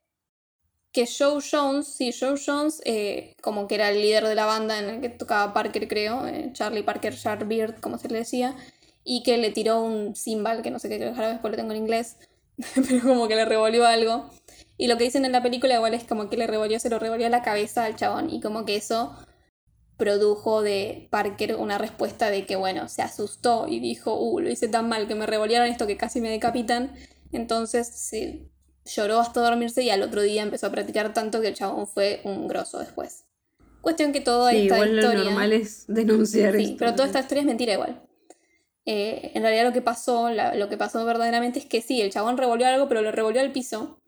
que Joe Jones, sí, Joe Jones, eh, como que era el líder de la banda en el que tocaba Parker, creo, eh, Charlie Parker Sharbeard, como se le decía, y que le tiró un cymbal, que no sé qué que después lo tengo en inglés, *laughs* pero como que le revolvió algo. Y lo que dicen en la película igual es como que le revolvió, se lo revolvió la cabeza al chabón, y como que eso produjo de Parker una respuesta de que, bueno, se asustó y dijo, uh, lo hice tan mal que me revolvieron esto que casi me decapitan. Entonces se lloró hasta dormirse y al otro día empezó a practicar tanto que el chabón fue un grosso después. Cuestión que toda Sí, esta igual historia. lo normal es denunciar Sí, esto. pero toda esta historia es mentira igual. Eh, en realidad lo que pasó, la- lo que pasó verdaderamente es que sí, el chabón revolvió algo, pero lo revolvió al piso.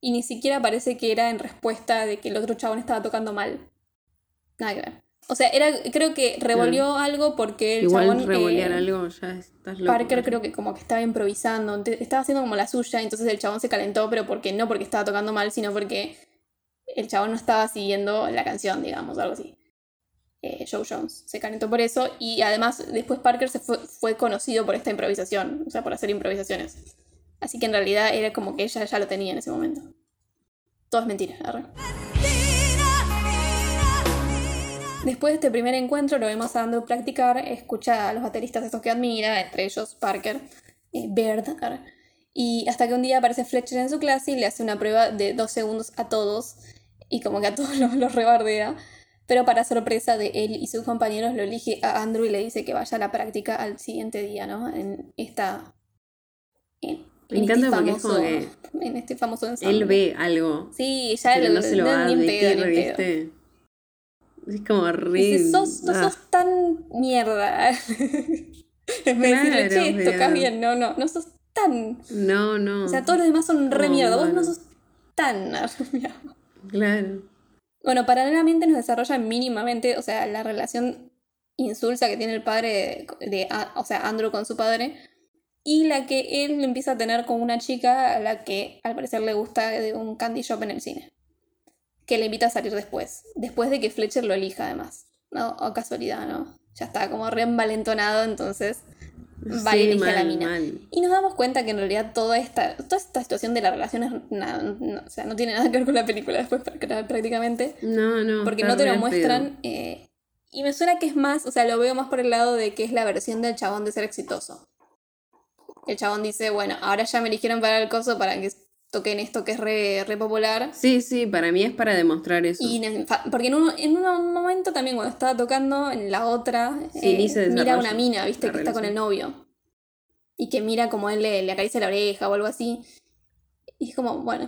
Y ni siquiera parece que era en respuesta de que el otro chabón estaba tocando mal. Nada que ver. O sea, era, creo que revolvió algo porque el Igual chabón. revolear eh, algo ya estás loco. Parker creo que como que estaba improvisando, estaba haciendo como la suya, entonces el chabón se calentó, pero porque no porque estaba tocando mal, sino porque el chabón no estaba siguiendo la canción, digamos, algo así. Eh, Joe Jones se calentó por eso y además después Parker se fue, fue conocido por esta improvisación, o sea, por hacer improvisaciones. Así que en realidad era como que ella ya lo tenía en ese momento. Todo es mentira, arre. Después de este primer encuentro lo vemos a Andrew practicar, escucha a los bateristas estos que admira, entre ellos Parker, eh, Baird, ar- y hasta que un día aparece Fletcher en su clase y le hace una prueba de dos segundos a todos, y como que a todos *laughs* los, los rebardea, pero para sorpresa de él y sus compañeros lo elige a Andrew y le dice que vaya a la práctica al siguiente día, ¿no? En esta... En, Me en encanta porque es como famoso, en este famoso ensamble. Él ve algo. Sí, ya pero lo, no se lo va a ni en pedo, admitir, ni en pedo. ¿viste? Es como re... Dice, sos, no ah, sos tan mierda. *laughs* en vez de decirle, Claro, che, tocas bien. No, no, no sos tan. No, no. O sea, todos los demás son re No, mierda. Vos no sos tan. *laughs* Claro. Bueno, paralelamente nos desarrolla mínimamente, o sea, la relación insulsa que tiene el padre de, de- a- o sea, Andrew con su padre, y la que él empieza a tener con una chica a la que al parecer le gusta de un candy shop en el cine, que le invita a salir después, después de que Fletcher lo elija además, ¿no? O casualidad, ¿no? Ya está como re envalentonado, entonces va y Sí, elige a la mina. mal. Y nos damos cuenta que en realidad toda esta, toda esta situación de la relación es nada, no, o sea, no tiene *laughs* nada que ver con la película después pr- prácticamente. No, no. Porque no te lo muestran. eh, y me suena que es más, o sea, lo veo más por el lado de que es la versión del chabón de ser exitoso. El chabón dice, bueno, ahora ya me eligieron para el coso para que toquen esto que es re, re popular. Sí, sí, para mí es para demostrar eso. Y porque en un, en un momento también cuando estaba tocando, en la otra, Sí, eh, mira una mina, viste, que está con el novio. Y que mira como él le, le acaricia la oreja o algo así. Y es como, bueno,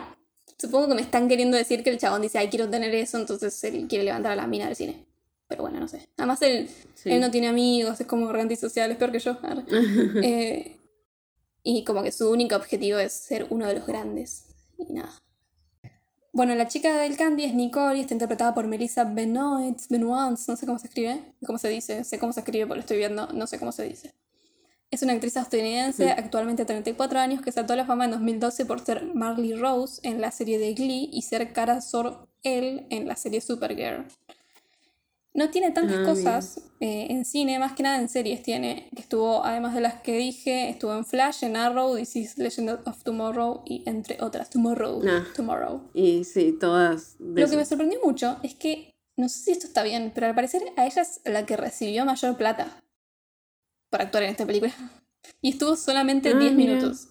supongo que me están queriendo decir que el chabón dice, ay, quiero tener eso, entonces él quiere levantar a la mina del cine. Pero bueno, no sé. Además, él, Sí. él no tiene amigos, es como re antisocial, es peor que yo. *laughs* Eh, y como que su único objetivo es ser uno de los grandes. Y nada. Bueno, la chica del Candy es Nicole y está interpretada por Melissa Benoit, Benoit, no sé cómo se escribe, cómo se dice, sé cómo se escribe porque lo estoy viendo, no sé cómo se dice. Es una actriz estadounidense, actualmente 34 años, que saltó a la fama en 2012 por ser Marley Rose en la serie de Glee y ser Cara Sor-El en la serie Supergirl. No tiene tantas Ah, cosas eh, en cine, más que nada en series tiene, que estuvo, además de las que dije, estuvo en Flash, en Arrow, This is Legend of Tomorrow y entre otras, Tomorrow, Ah. Tomorrow. Y sí, todas. Lo que me sorprendió mucho es que, no sé si esto está bien, pero al parecer a ella es la que recibió mayor plata por actuar en esta película. *laughs* Y estuvo solamente Ah, 10 mira. minutos.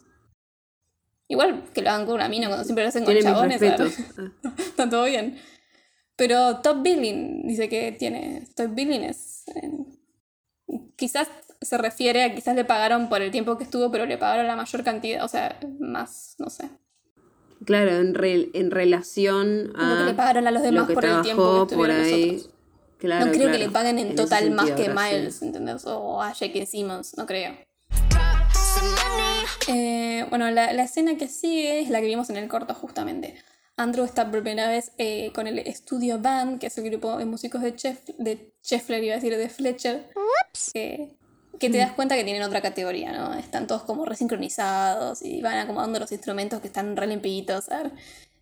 Igual que lo hagan con una mina cuando siempre lo hacen con Tiene chabones. Ah, *laughs* Está todo bien. Pero Top Billing dice que tiene. Top Billing es. eh, quizás se refiere a quizás le pagaron por el tiempo que estuvo, pero le pagaron la mayor cantidad, o sea, más, no sé. Claro, en, re- en relación a. Lo que le pagaron a los lo demás por el tiempo que por estuvieron ahí. nosotros. Claro, no creo que le paguen en total más que ahora sí. Miles, ¿entendés? O a J.K. Simmons, no creo. Eh, bueno, la, la escena que sigue es la que vimos en el corto justamente. Andrew está por primera vez eh, con el Studio Band, que es el grupo de músicos de, Chef, de Scheffler, iba a decir, de Fletcher. eh, que te das cuenta que tienen otra categoría, ¿no? Están todos como resincronizados y van acomodando los instrumentos que están re limpitos.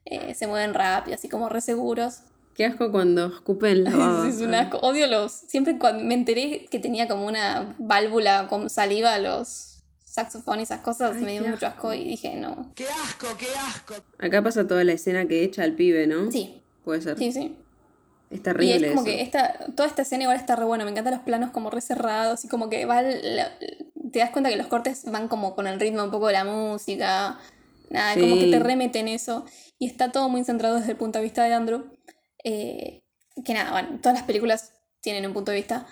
Eh, se mueven rápido, así como re seguros. Qué asco cuando escupen la *laughs* baba. Es un asco. Odio los. Siempre cuando me enteré que tenía como una válvula con saliva, los saxofón y esas cosas, Ay, me dio mucho asco y dije, no. ¡Qué asco, qué asco! Acá pasa toda la escena que echa al pibe, ¿no? Sí, Puede ser. sí, sí. Es Y terrible es como eso. que esta, toda esta escena igual está re buena, me encantan los planos como re cerrados y como que va, el- la- te das cuenta que los cortes van como con el ritmo un poco de la música, nada, como que Sí. te remeten eso y está todo muy centrado desde el punto de vista de Andrew, eh, que nada, bueno, todas las películas tienen un punto de vista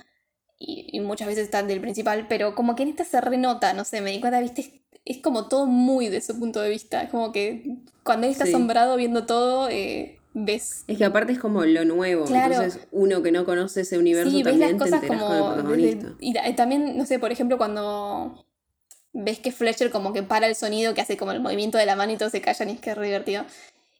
y, y muchas veces están del principal, pero como que en esta se renota, no sé, me di cuenta, viste, es, es como todo muy de su punto de vista, es como que cuando él está Sí. asombrado viendo todo, eh, ves Es que aparte es como lo nuevo. Claro. Entonces, uno que no conoce ese universo Sí, ves las también te cosas enterás como. con el protagonista. y también, no sé, por ejemplo, cuando ves que Fletcher como que para el sonido, que hace como el movimiento de la mano y todos se callan y es que es re divertido.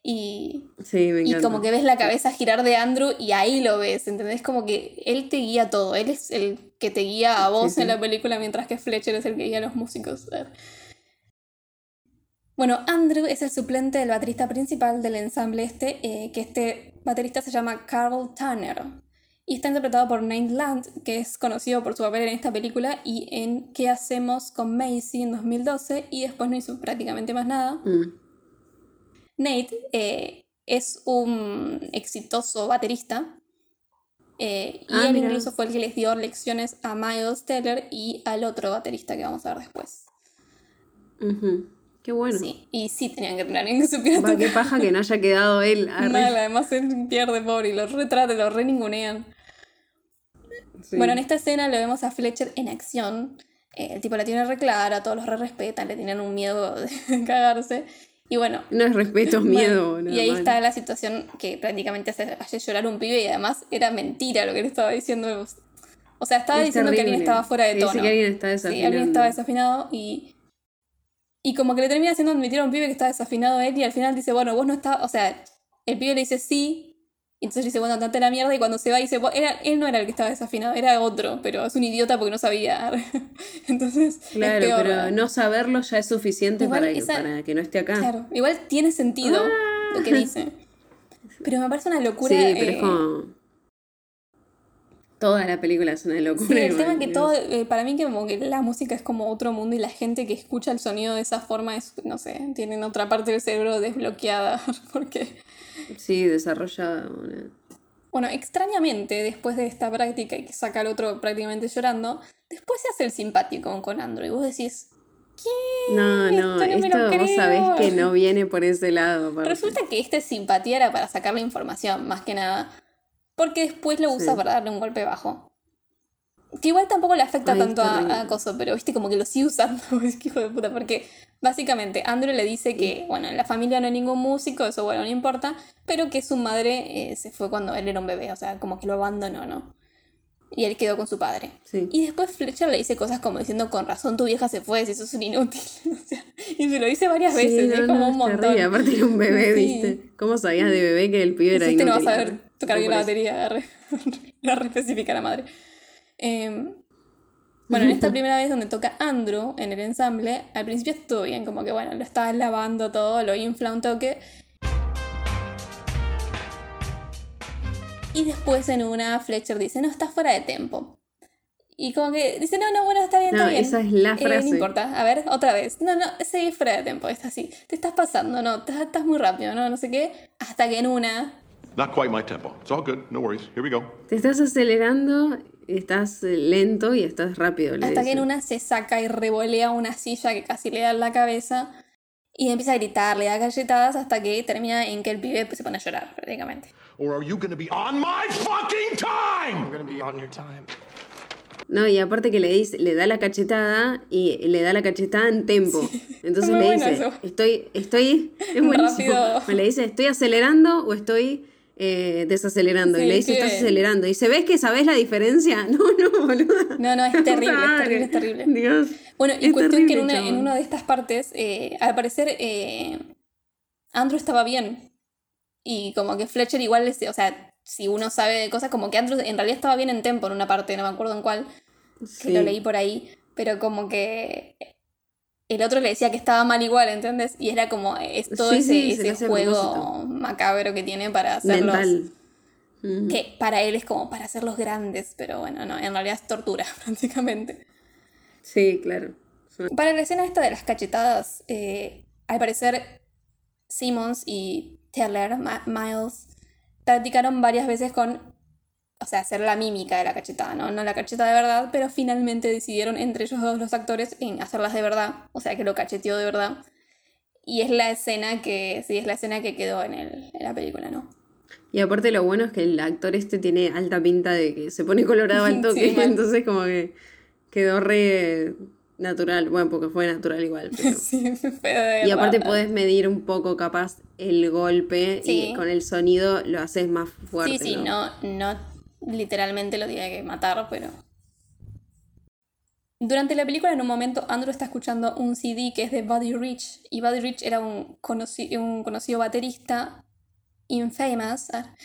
Y, Sí, me y como que ves la cabeza girar de Andrew y ahí lo ves, ¿entendés? Como que él te guía todo, él es el que te guía a vos Sí, sí. en la película mientras que Fletcher es el que guía a los músicos. Bueno, Andrew es el suplente del baterista principal del ensamble este, eh, que este baterista se llama Carl Tanner. Y está interpretado por Nate Land, que es conocido por su papel en esta película y en ¿Qué hacemos con Macy en 2012? Y después no hizo prácticamente más nada. Mm. Nate eh, es un exitoso baterista. eh, y Ah, él mira. incluso fue el que les dio lecciones a Miles Teller y al otro baterista que vamos a ver después. Ujú. Qué bueno. Sí, y sí tenían que tener alguien que supiera Va, qué paja que no haya quedado él. *laughs* arre. Además él pierde pobre y lo retrata, lo re ningunean. Sí. Bueno, en esta escena lo vemos a Fletcher en acción. Eh, el tipo la tiene re clara, todos los re respetan, le tienen un miedo de *laughs* cagarse. Y bueno, No es respeto, es *laughs* miedo. Bueno, y ahí está la situación que prácticamente hace, hace llorar un pibe y además era mentira lo que le estaba diciendo. O sea, estaba Es diciendo que alguien estaba fuera de Dice tono. que alguien está Sí, desafinando. alguien estaba desafinado y. Y como que le termina haciendo admitir a un pibe que está desafinado él y al final dice, bueno, vos no estás. O sea, el pibe le dice sí. Y entonces le dice, bueno, andate a la mierda. Y cuando se va, dice, "Vos- era, él no era el que estaba desafinado, era otro, pero es un idiota porque no sabía. *laughs* entonces, Claro, es peor. pero no saberlo ya es suficiente para, que- esa- para que no esté acá. Claro, igual tiene sentido lo que dice. Pero me parece una locura. Ah. Sí, pero eh, es como. Toda la película es una locura. Sí, el tema es que todo, eh, para mí que como que la música es como otro mundo y la gente que escucha el sonido de esa forma es, no sé, tienen otra parte del cerebro desbloqueada, *laughs* porque, Sí, desarrollada. bueno. bueno, extrañamente, después de esta práctica y que saca al otro prácticamente llorando, después se hace el simpático con Andrew y vos decís, No, no, Esto no me esto lo vos sabés que no viene por ese lado. *laughs* aparte. resulta que esta simpatía era para sacar la información, más que nada, porque después lo usa Sí. para darle un golpe bajo. Que igual tampoco le afecta Ay, tanto a, a Coso, pero viste como que lo sigue usando. *laughs* Es que hijo de puta, porque básicamente Andrew le dice que, bueno, en la familia no hay ningún músico, eso bueno, no importa, pero que su madre eh, se fue cuando él era un bebé, o sea, como que lo abandonó, ¿no? Y él quedó con su padre. Sí. Y después Fletcher le dice cosas como diciendo, con razón tu vieja se fue, si sos un inútil. *laughs* O sea, y se lo dice varias Sí, veces, no, es como no, un montón. terrible. Aparte era un bebé, Sí. ¿viste? ¿Cómo sabías de bebé que el pibe era Hiciste, no vas inútil? a ver tocar bien la batería, re, la *laughs* re específica la madre. Eh, bueno, en esta primera vez donde toca Andrew en el ensamble, al principio estuvo bien, como que bueno, lo estaba lavando todo, lo infla un toque. Y después en una Fletcher dice, no, estás fuera de tempo. Y como que dice, no, no, bueno, está bien, No, está bien. esa es la Eh, frase. no importa, a ver, otra vez. No, no, seguís fuera de tempo, está así. Te estás pasando, no, estás, estás muy rápido, no, no sé qué. Hasta que en una Not quite my tempo. It's all good. No worries. Here we go. Te estás acelerando, estás eh, lento y estás rápido. le Hasta que en una se saca y revolea una silla que casi le da en la cabeza y empieza a gritar, le da galletadas hasta que termina en que el pibe se pone a llorar prácticamente. Or are you going to be on my fucking time? I'm gonna be on your time. No, y aparte que le dice, le da la cachetada y le da la cachetada en tempo. *laughs* Entonces muy le bueno dice, eso. estoy, estoy, es *laughs* buenísimo. Rápido. Me le dice, ¿estoy acelerando o estoy eh, desacelerando? y le dice, estás acelerando. Y dice, ¿ves que sabés la diferencia? *laughs* No, no, boluda. No, no, es *laughs* terrible, es terrible, es terrible. Dios. Bueno, y Es cuestión que en una, en una de estas partes, eh, al parecer, eh, Andrew estaba bien. Y como que Fletcher igual, les- o sea, si uno sabe de cosas, como que Andrew en realidad estaba bien en tempo en una parte, no me acuerdo en cuál, que lo leí por ahí, pero como que el otro le decía que estaba mal igual, ¿entendés? Y era como, es todo Sí, ese, sí, hace juego macabro que tiene para hacerlos... Mental. Que para él es como para hacerlos grandes, pero bueno, no, en realidad es tortura, *laughs* prácticamente. Sí, claro. Para la escena esta de las cachetadas, eh, al parecer Simmons y Teller, Ma- Miles, practicaron varias veces con, o sea, hacer la mímica de la cachetada, ¿no? No la cacheta de verdad, pero finalmente decidieron entre ellos dos los actores en hacerlas de verdad, o sea, que lo cacheteó de verdad. Y es la escena que, sí, es la escena que quedó en, el, en la película, ¿no? Y aparte lo bueno es que el actor este tiene alta pinta de que se pone colorado al *laughs* toque, Sí, entonces como que quedó re natural, bueno, porque fue natural igual. pero- *laughs* Sí, Y aparte podés medir un poco capaz el golpe Sí. y con el sonido lo haces más fuerte. Sí, sí, no, no literalmente lo tiene que matar, pero. Durante la película, en un momento, Andrew está escuchando un CD que es de Buddy Rich. Y Buddy Rich era un, conoci- un conocido baterista infamous. ah.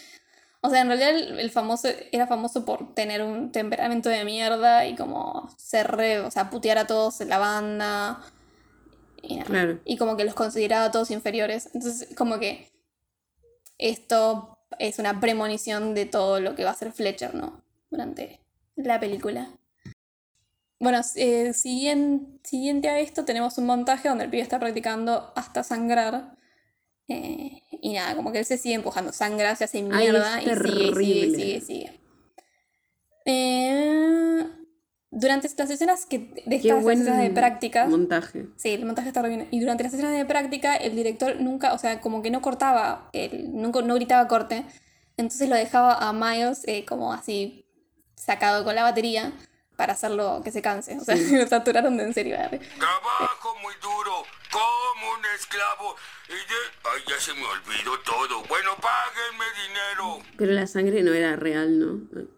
O sea, en realidad el, el famoso era famoso por tener un temperamento de mierda y como ser re, o sea, putear a todos en la banda. Y, nada. Claro. y como que los consideraba a todos inferiores. Entonces, como que esto es una premonición de todo lo que va a hacer Fletcher, ¿no? Durante la película. Bueno, eh, siguien- siguiente a esto tenemos un montaje donde el pibe está practicando hasta sangrar. Eh, y nada, como que él se sigue empujando, sangra, se hace Ay, mierda es y sigue, sigue, sigue, sigue. Eh, durante las escenas que, de Qué estas buen escenas de práctica, montaje. Sí, el montaje está re bien. Y durante las escenas de práctica, el director nunca, o sea, como que no cortaba, el, nunca, no gritaba corte. Entonces lo dejaba a Miles eh, como así sacado con la batería para hacerlo que se canse. O sea, *laughs* lo saturaron de en serio. ¿verdad? Trabajo muy duro, como un esclavo. Y de... Ay, ya se me olvidó todo. Bueno, páguenme dinero. Pero la sangre no era real, ¿no?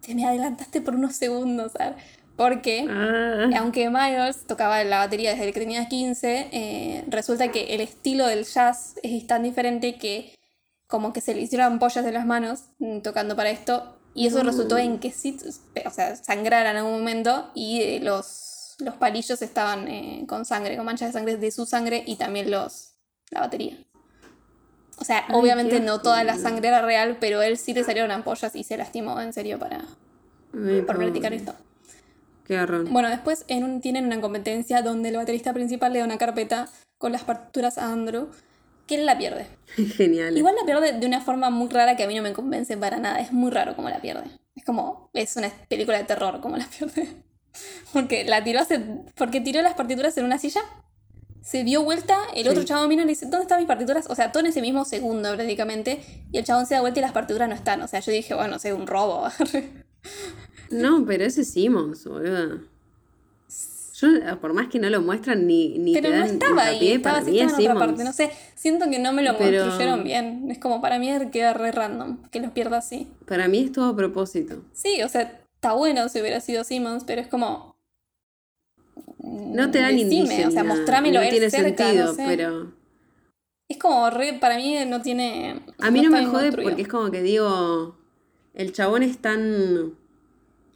Te me adelantaste por unos segundos, ¿sabes? Porque Ah, aunque Miles tocaba la batería desde que tenía 15, eh, resulta que el estilo del jazz es tan diferente que como que se le hicieron ampollas de las manos mm, tocando para esto y eso resultó en que sí, o sea, sangraran en un momento y eh, los, los palillos estaban eh, con sangre, con manchas de sangre de su sangre y también los la batería. O sea, Ay, obviamente no toda la sangre era real, pero él sí le salieron ampollas y se lastimó en serio para, ay, por practicar esto. Qué garrón. Bueno, después en un, tienen una competencia donde el baterista principal le da una carpeta con las partituras a Andrew, que él la pierde. *laughs* Genial. Igual la pierde de una forma muy rara que a mí no me convence para nada. Es muy raro como la pierde. Es como, es una película de terror como la *laughs* pierde. Porque la tiró hace, porque tiró las partituras en una silla, se dio vuelta, el otro Sí. chabón vino y le dice, ¿dónde están mis partituras? O sea, todo en ese mismo segundo prácticamente. Y el chabón se da vuelta y las partituras no están. O sea, yo dije, bueno, no sé, un robo. *laughs* No, pero ese es Simmons, boludo. Yo, por más que no lo muestran ni, ni Pero no estaba ahí, estaba, para mí estaba es en otra parte. No sé, siento que no me lo Pero- construyeron bien. Es como para mí queda re random que los pierda así. Para mí es todo a propósito. Sí, o sea, está bueno si hubiera sido Simmons, pero es como. No te dan Decime, indicio. O sea, mostrámelo no él tiene cerca, sentido, no sé. pero. Es como re, para mí no tiene. A mí no, me jode construido. porque es como que digo. El chabón es tan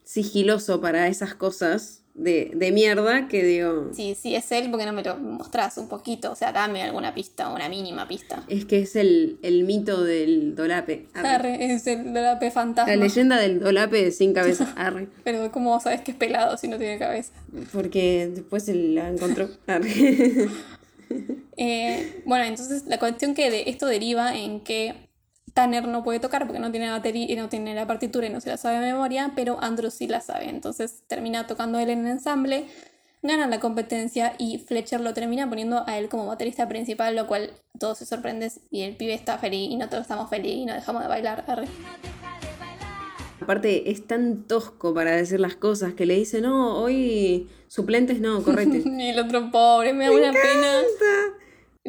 sigiloso para esas cosas de, de mierda que digo. Sí, sí, es él, porque no me lo mostrás un poquito? O sea, dame alguna pista, una mínima pista. Es que es el, el mito del dolape. Arre. Arre, es el de la P fantasma. La leyenda del dolape sin cabeza. *laughs* Arre. Pero ¿cómo sabes que es pelado si no tiene cabeza? Porque después se la encontró. *laughs* Arre. Eh, bueno, entonces la cuestión que de esto deriva en que Tanner no puede tocar porque no tiene la batería y no tiene la partitura y no se la sabe de memoria, pero Andrew sí la sabe. Entonces termina tocando él en el ensamble, ganan la competencia y Fletcher lo termina poniendo a él como baterista principal, lo cual todos se sorprenden y el pibe está feliz y nosotros estamos felices y no dejamos de bailar. Arre. Aparte, es tan tosco para decir las cosas que le dice, no, hoy suplentes no, correte. *laughs* Y el otro pobre, me da una pena.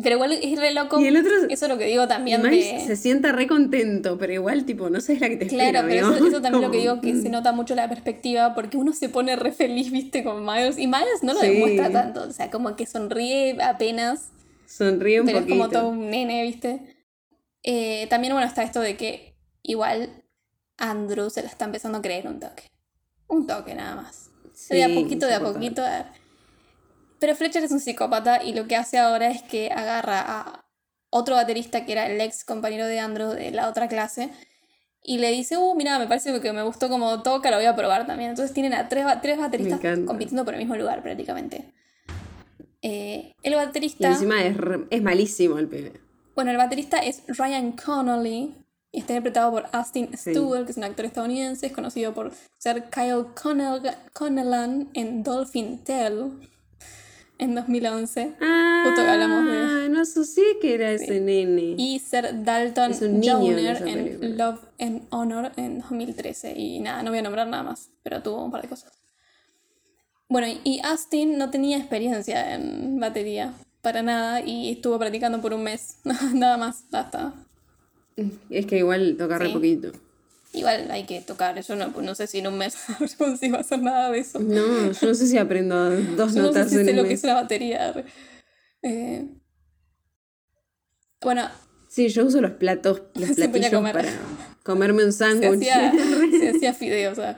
Pero igual es re loco. Y el otro- Eso es lo que digo también de... se sienta re contento, pero igual, tipo, no sabes la que te espera. Claro, pero eso, eso también lo que digo que se nota mucho la perspectiva porque uno se pone re feliz, viste, con Miles y Miles no lo Sí. demuestra tanto, o sea, como que sonríe apenas, Sonríe un pero es poquito. como todo un nene, viste. Eh, también, bueno, está esto de que igual Andrew se la está empezando a creer un toque. Un toque nada más. de a Sí, poquito, de a poquito. a- Pero Fletcher es un psicópata y lo que hace ahora es que agarra a otro baterista que era el ex compañero de Andrew de la otra clase Y le dice, uh, mira, me parece que me gustó como toca, lo voy a probar también. Entonces tienen a tres, ba- tres bateristas compitiendo por el mismo lugar prácticamente. Eh, el Y baterista... encima es, es malísimo el pibe. Bueno, el baterista es Ryan Connolly y está interpretado por Austin Sí. Stewart, que es un actor estadounidense, es conocido por ser Kyle Connell- Connellan en Dolphin Tale en 2011. Ah, Justo que hablamos de- no asocié que era ese nene. Y ser Dalton Es un niño en Joner. Love and Honor en 2013. Y nada, no voy a nombrar nada más, pero tuvo un par de cosas. Bueno, y Austin no tenía experiencia en batería para nada y estuvo practicando por un mes, *laughs* nada más, hasta Es que igual toca re Sí. poquito. Igual hay que tocar, yo no, no sé si en un mes *laughs* consigo hacer nada de eso. No, yo no sé si aprendo dos Yo no sé notas si en sé un lo que es una batería. Eh, bueno, Sí, yo uso los platos, *laughs* los a platillos comer. para comerme un *laughs* se sándwich. hacía, se hacía fideo, o sea.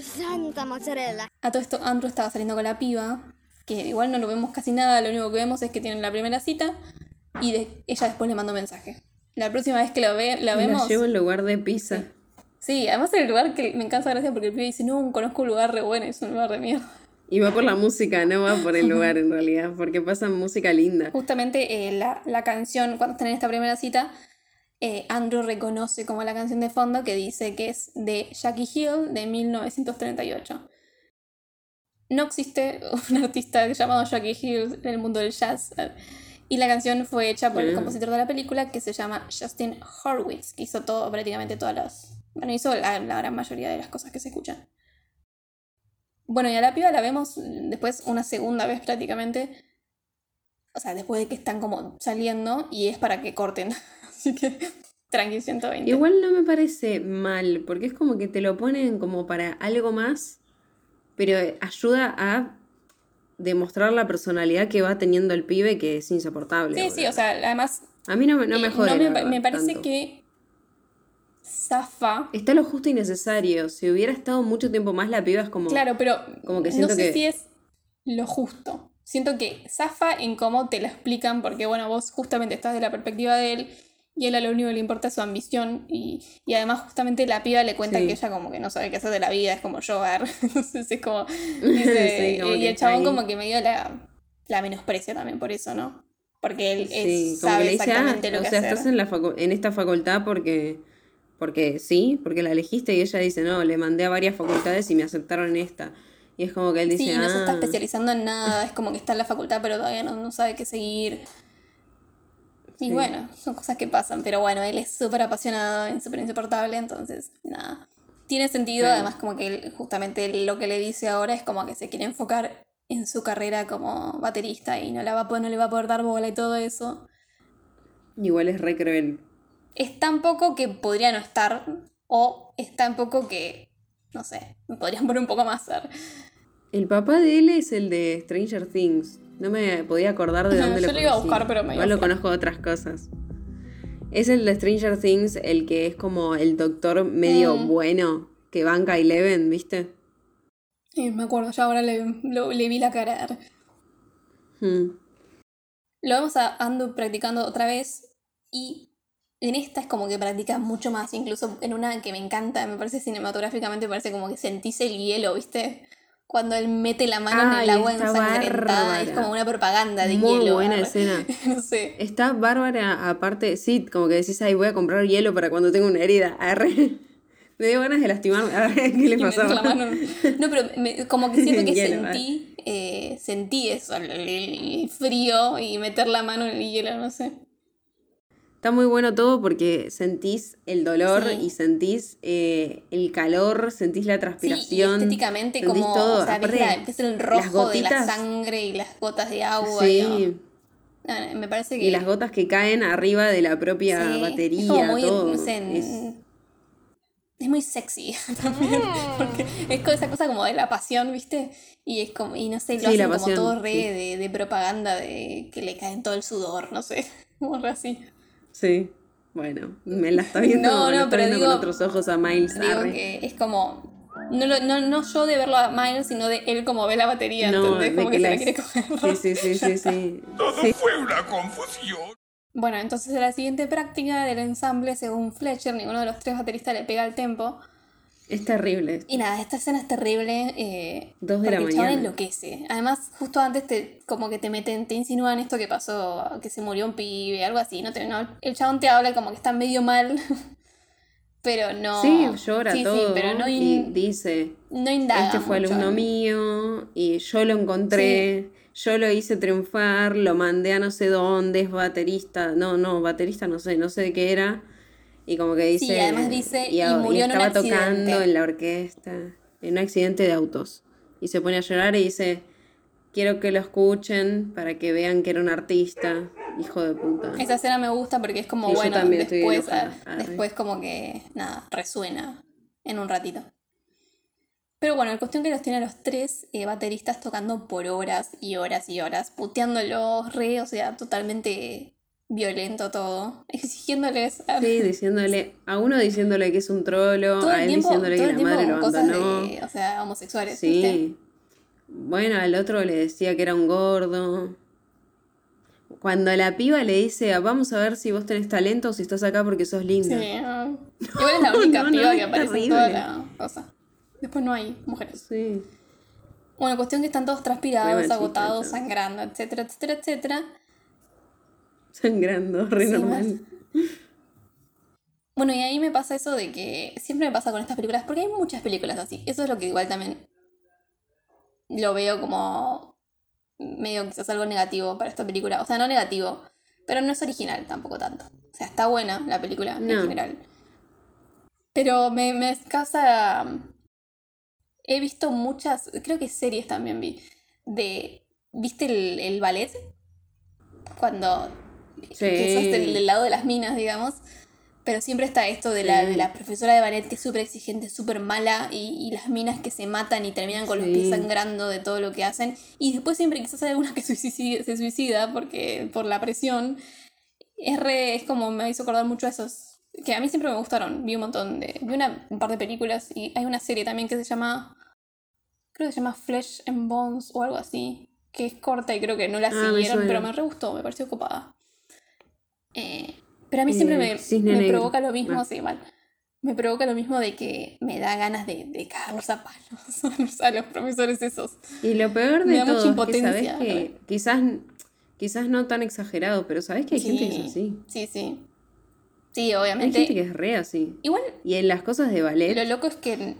Santa mozzarella. A todo esto, Andrew estaba saliendo con la piba, que igual no lo vemos casi nada, lo único que vemos es que tienen la primera cita y de- ella después le mandó un mensaje. La próxima vez que lo ve, la La vemos. llevo en lugar de pizza. Sí, además en el lugar que me encanta gracia porque el pibe dice, no, conozco un lugar re bueno, es un lugar de mierda. Y va por la música, no va por el *laughs* lugar en realidad, porque pasan música linda. Justamente eh, la, la canción, cuando están en esta primera cita, eh, Andrew reconoce como la canción de fondo que dice que es de Jackie Hill de 1938. No existe *laughs* un artista llamado Jackie Hill en el mundo del jazz. Y la canción fue hecha por el Mm. compositor de la película que se llama Justin Horwitz, que hizo todo, prácticamente todas las. Bueno, hizo la, la gran mayoría de las cosas que se escuchan. Bueno, y a la piba la vemos después una segunda vez prácticamente. O sea, después de que están como saliendo y es para que corten. *laughs* Así que tranqui 120. Igual no me parece mal, porque es como que te lo ponen como para algo más, pero ayuda a demostrar la personalidad que va teniendo el pibe que es insoportable. Sí, sí, o sea, además. A mí no, no me jode. me, parece tanto. que. Zafa. Está lo justo y necesario. Si hubiera estado mucho tiempo más, la piba es como. Claro, pero como que no sé que- si es lo justo. Siento que zafa en cómo te lo explican, porque bueno, vos justamente estás de la perspectiva de él y él a lo único que le importa es su ambición y, y además justamente la piba le cuenta Sí. que ella como que no sabe qué hacer de la vida, es como yo. *laughs* Entonces es como... dice- *laughs* Sí, como y el chabón ahí. como que medio la, la menosprecia también por eso, ¿no? Porque él es- Sí, que sabe dice, ah, exactamente lo o que sea, hacer. estás en, la en esta facultad porque, porque sí, porque la elegiste y ella dice, no, le mandé a varias facultades y me aceptaron en esta. Y es como que él dice, Sí, no se está "Ah". especializando en nada, es como que está en la facultad pero todavía no, no sabe qué seguir. Y bueno, son cosas que pasan, pero bueno, él es súper apasionado y súper insoportable, entonces nada. Tiene sentido, Bueno. además como que él, justamente lo que le dice ahora es como que se quiere enfocar en su carrera como baterista y no, la va no le va a poder dar bola y todo eso. Igual es re cruel. Es tan poco que podría no estar, o es tan poco que, no sé, me podrían poner un poco más a ver. El papá de él es el de Stranger Things. No me podía acordar de dónde Yo lo lo iba a buscar, pero me Igual lo conozco de otras cosas. Es el de Stranger Things, el que es como el doctor medio Mm. bueno que banca Eleven, ¿viste? Sí, me acuerdo, ya ahora le, lo- le vi la cara. Hmm. Lo vemos a Andu practicando otra vez y en esta es como que practica mucho más, incluso en una que me encanta, me parece cinematográficamente, parece como que sentís el hielo, ¿viste? Cuando él mete la mano en Ay, el agua ensangrentada, es como una propaganda de Muy hielo. buena arre. escena. *laughs* no sé. Está bárbara, aparte, sí, como que decís, ay, voy a comprar hielo para cuando tenga una herida. Arre. *laughs* Me dio ganas de lastimarme. Arre, ¿Qué le mano. No, pero me- como que siento *laughs* que Hielo, sentí, eh, sentí eso, el, el frío y meter la mano en el hielo, no sé. Está muy bueno todo porque sentís el dolor Sí. y sentís eh, el calor, sentís la Sí, y transpiración. estéticamente sentís como, todo. o sea, Aparte, la- el las rojo de la sangre y las gotas de agua. y, Sí, no, me parece que... y las gotas que caen arriba de la propia sí, batería, es como muy, todo. no sé, Es- es muy sexy *laughs* también, *laughs* porque es como esa cosa como de la pasión, ¿viste? Y es como, y no sé, lo hacen como todo re de, de propaganda de que le caen todo el sudor, no sé, *laughs* como re así. Sí. Bueno, me la está viendo, No, no, está pero viendo digo- con otros ojos a Miles. Digo arre. que es como... No, no, no yo de verlo a Miles, sino de él como ve la batería, No, Como que, que se la quiere coger. Sí, sí, sí, sí, sí. *laughs* Todo Sí. fue una confusión. Bueno, entonces en la siguiente práctica del ensamble, según Fletcher, ninguno de los tres bateristas le pega el tempo. Es terrible. Y nada, esta escena es terrible. Eh, Dos de la mañana. enloquece. Además, justo antes te, como que te meten, te insinúan esto que pasó, que se murió un pibe, algo así. No te, no, el chabón te habla como que está medio mal. *laughs* pero no. Sí, llora Sí, sí, todo. pero no, y in- dice, no indaga. este fue mucho. alumno mío y yo lo encontré, yo lo hice triunfar, lo mandé a no sé dónde, es baterista, no, no, baterista no sé, no sé de qué era. Y como que dice... Sí, además dice, y a- murió en un estaba tocando en la orquesta, en un accidente de autos. Y se pone a llorar y dice, quiero que lo escuchen para que vean que era un artista, hijo de puta. Esa escena me gusta porque es como, Sí, bueno, después, ah, Arre. después como que, nada, resuena en un ratito. Pero bueno, la cuestión que los tiene a los tres eh, bateristas tocando por horas y horas y horas, puteándolos re, o sea, totalmente violento todo, *laughs* exigiéndoles a- Sí, *laughs* diciéndole, a uno diciéndole que es un trolo, todo a él tiempo, diciéndole que la madre lo abandonó. de, o sea, homosexuales. ¿viste? Sí. Bueno, al otro le decía que era un gordo. Cuando la piba le dice, vamos a ver si vos tenés talento o si estás acá porque sos Sí, linda. ah. Igual es la *laughs* única No, no, piba que aparece en toda la cosa. Después no hay mujeres. Sí. Bueno, cuestión que están todos transpirados, agotados, ¿no? sangrando, etcétera, etcétera, etcétera. *laughs* Sangrando, re Sí, normal. Bueno, y ahí me pasa eso de que siempre me pasa con estas películas, porque hay muchas películas así. Eso es lo que igual también lo veo como medio quizás algo negativo para esta película. O sea, no negativo, pero no es original tampoco tanto. O sea, está buena la película en general. Pero me, me causa... He visto muchas, creo que series también vi, de... ¿Viste el, el ballet? Cuando... Que sos del, del lado de las minas, digamos. Pero siempre está esto de, la, Sí. de la profesora de ballet que es súper exigente, súper mala, y, y las minas que se matan y terminan con los pies Sí. sangrando de todo lo que hacen. Y después siempre quizás hay alguna que suicidi- se suicida porque, por la presión. Es, re- es como me hizo acordar mucho a esos. Que a mí siempre me gustaron. Vi un montón de. Vi una, un par de películas y hay una serie también que se llama. Creo que se llama Flesh and Bones o algo así. Que es corta y creo que no la Ah, me siguieron, suena. pero me re gustó, me pareció ocupada. Eh, pero a mí siempre me, me provoca lo mismo, sí, mal. Me provoca lo mismo de que me da ganas de, de cagarlos a palos *laughs* a los, profesores esos. Y lo peor Me de mucha todo es que impotencia, que quizás, quizás no tan exagerado, pero sabés que hay gente que es así. Sí, sí. Sí, Hay obviamente. gente que es re así. Igual Y en las cosas de ballet, Lo loco es que,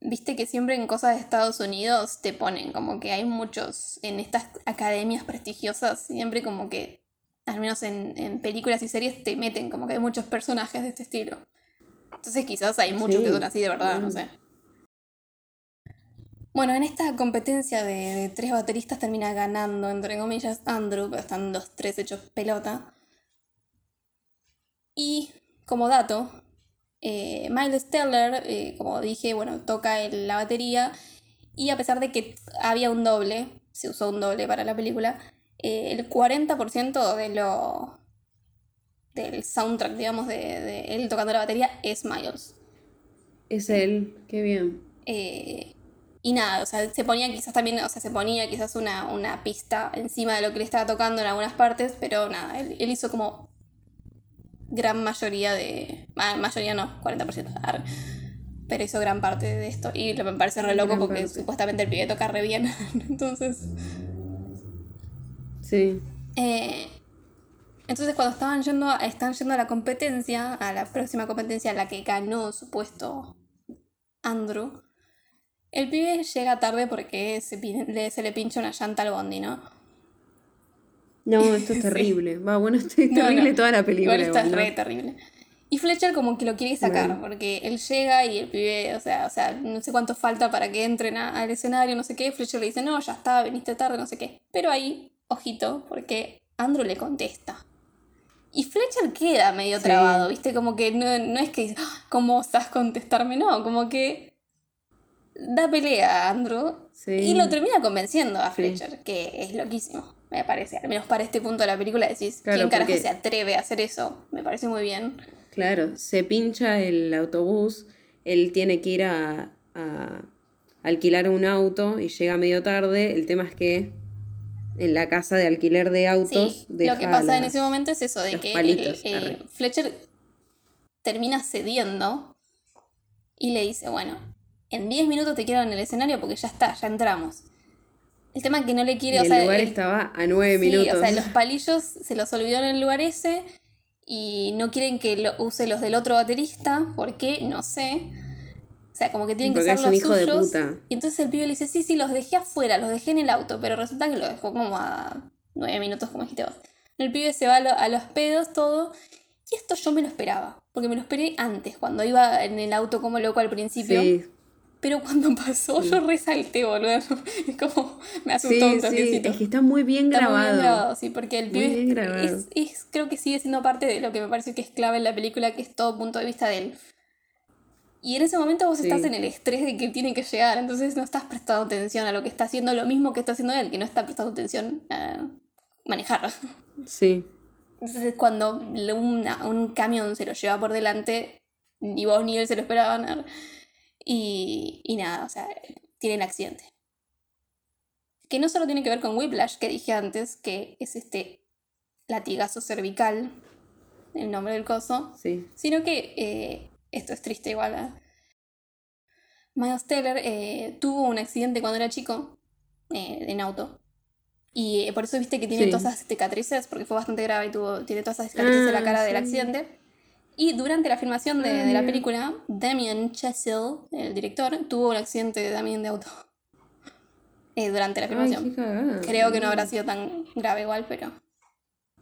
viste que siempre en cosas de Estados Unidos te ponen como que hay muchos, en estas academias prestigiosas, siempre como que, al menos en, en películas y series, te meten como que hay muchos personajes de este estilo. Entonces quizás hay muchos Sí, que son así de verdad, no sé. Bueno, en esta competencia de, de tres bateristas termina ganando, entre comillas, Andrew, pero están los tres hechos pelota. Y como dato, eh, Miles Teller, eh, como dije, bueno, toca el- la batería y a pesar de que había un doble, se usó un doble para la película, eh, el 40% de lo del soundtrack, digamos, de, de él tocando la batería es Miles. es él. Qué bien. Eh, y nada, o sea, se ponía quizás también, o sea, se ponía quizás una, una pista encima de lo que le estaba tocando en algunas partes, pero nada, él, él hizo como gran mayoría de... ma- mayoría no, 40%. arre. Pero hizo gran parte de esto. Y lo- me parece re loco porque parte. supuestamente el pibe toca re bien. *laughs* Entonces... Sí. Eh, entonces cuando estaban yendo, a- están yendo a la competencia, a la próxima competencia, a la que ganó supuesto Andrew, el pibe llega tarde porque se, le, se le pincha una llanta al bondi, ¿no? No, *laughs* esto es terrible. Va, bueno, esto es terrible no. toda la película. Igual está igual, ¿no? re terrible. Y Fletcher como que lo quiere sacar, Bueno. porque él llega y el pibe, o sea, o sea, no sé cuánto falta para que entren a- al escenario, no sé qué. Fletcher le dice, no, ya está, viniste tarde, no sé qué. Pero ahí, ojito, porque Andrew le contesta. Y Fletcher queda medio Sí. trabado, ¿viste? Como que no, no es que, "Ah, ¿cómo osas contestarme? No, como que da pelea a Andrew Sí. y lo termina convenciendo a Sí. Fletcher, que es loquísimo, me parece. Al menos para este punto de la película decís, Claro, ¿quién carajo porque- se atreve a hacer eso? Me parece muy bien. Claro, se pincha el autobús, él tiene que ir a, a alquilar un auto y llega medio tarde. El tema es que en la casa de alquiler de autos. Sí, lo deja que pasa en ese momento es eso, de que palitos, eh, eh. Fletcher termina cediendo y le dice, bueno, en 10 minutos te quiero en el escenario porque ya está, ya entramos. El tema es que no le Y quiere, o el sea, lugar el- estaba a nueve sí, minutos. o sea, los palillos se los olvidó en el lugar ese y no quieren que lo use los del otro baterista, ¿por qué? No sé. O sea, como que tienen Porque que ser los hijo de suyos. puta. Y entonces el pibe le dice, sí, sí, los dejé afuera, los dejé en el auto, pero resulta que lo dejó como a nueve minutos, como dijiste vos. El pibe se va a, lo- a los pedos, todo. Y esto yo me lo esperaba, porque me lo esperé antes, cuando iba en el auto como loco al principio. Sí, Pero cuando *laughs* pasó, yo resalté, boludo. *laughs* Es como, me asustó un sí, toquecito. es que está muy bien Está muy grabado. bien grabado, sí, porque el Muy pibe es, es- creo que sigue siendo parte de lo que me parece que es clave en la película, que es todo punto de vista de él. Y en ese momento vos Sí. estás en el estrés de que tiene que llegar, entonces no estás prestando atención a lo que está haciendo, lo mismo que está haciendo él, que no está prestando atención a manejar. Sí. Entonces cuando una- un camión se lo lleva por delante, ni vos ni él se lo esperaban. Y, y nada, o sea, tienen accidente. Que no solo tiene que ver con Whiplash, que dije antes, que es este latigazo cervical, el nombre del coso, Sí. sino que eh, esto es triste igual. ¿eh? Miles Teller eh, tuvo un accidente cuando era chico eh, en auto. Y eh, por eso viste que tiene Sí. todas esas cicatrices, porque fue bastante grave y tuvo, tiene todas esas cicatrices en la Ah, cara del accidente. Y durante la filmación de, Ah, de la película, Damien Chazelle, el director, tuvo un accidente también de auto. *laughs* Eh, durante la filmación. Creo que no habrá sido tan grave igual, pero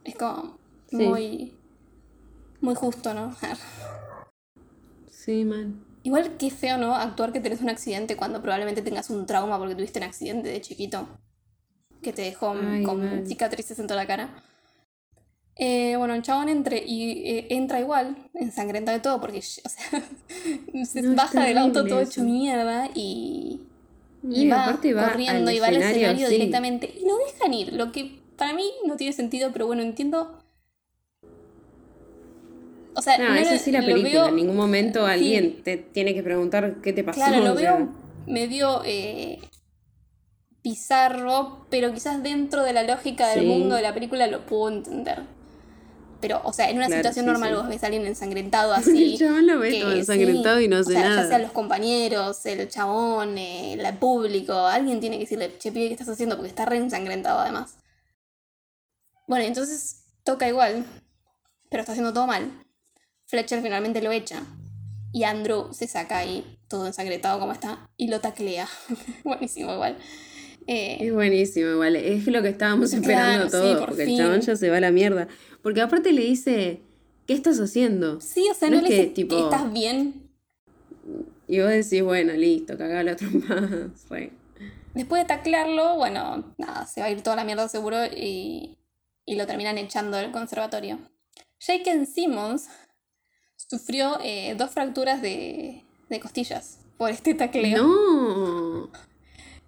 es como Sí. muy, muy justo, ¿no? *laughs* Sí, man. Igual qué feo, ¿no? Actuar que tenés un accidente cuando probablemente tengas un trauma porque tuviste un accidente de chiquito que te dejó Ay, con cicatrices en toda la cara. Eh, bueno, el chabón entre y eh, entra igual, ensangrentado de todo, porque, *laughs* o sea, se No, baja del auto todo hecho mierda y, y Y va corriendo y va al escenario sí. directamente. Y lo dejan ir, lo que para mí no tiene sentido, pero bueno, entiendo. O sea, No, no es así la película. veo- en ningún momento sí. alguien te tiene que preguntar qué te pasó. Claro, lo o veo medio eh, pero quizás dentro de la lógica del Sí. mundo de la película lo puedo entender. Pero, o sea, en una Claro, situación sí, normal vos ves a alguien ensangrentado *laughs* así. El chabón lo ve que todo ensangrentado y no o hace sea, nada. Ya sean los compañeros, el chabón, eh, el público, alguien tiene que decirle, che, pibe, ¿qué estás haciendo? Porque está re ensangrentado además. Bueno, entonces toca igual, pero está haciendo todo mal. Fletcher finalmente lo echa. Y Andrew se saca ahí, todo ensangrentado como está, y lo taclea. *laughs* Buenísimo igual. Eh, Es buenísimo, igual. Es lo que estábamos Claro, esperando sí, todos. por porque fin. el chabón ya se va a la mierda. Porque aparte le dice, ¿qué estás haciendo? sí, o sea, no no, es le que, dice, tipo- ¿estás bien? Y vos decís, bueno, listo, cagalo otro *laughs* más. Re. Después de taclearlo, bueno, nada, se va a ir toda la mierda seguro y, y lo terminan echando del conservatorio. Jake Simmons sufrió eh, dos fracturas de, de costillas por este tacleo. No.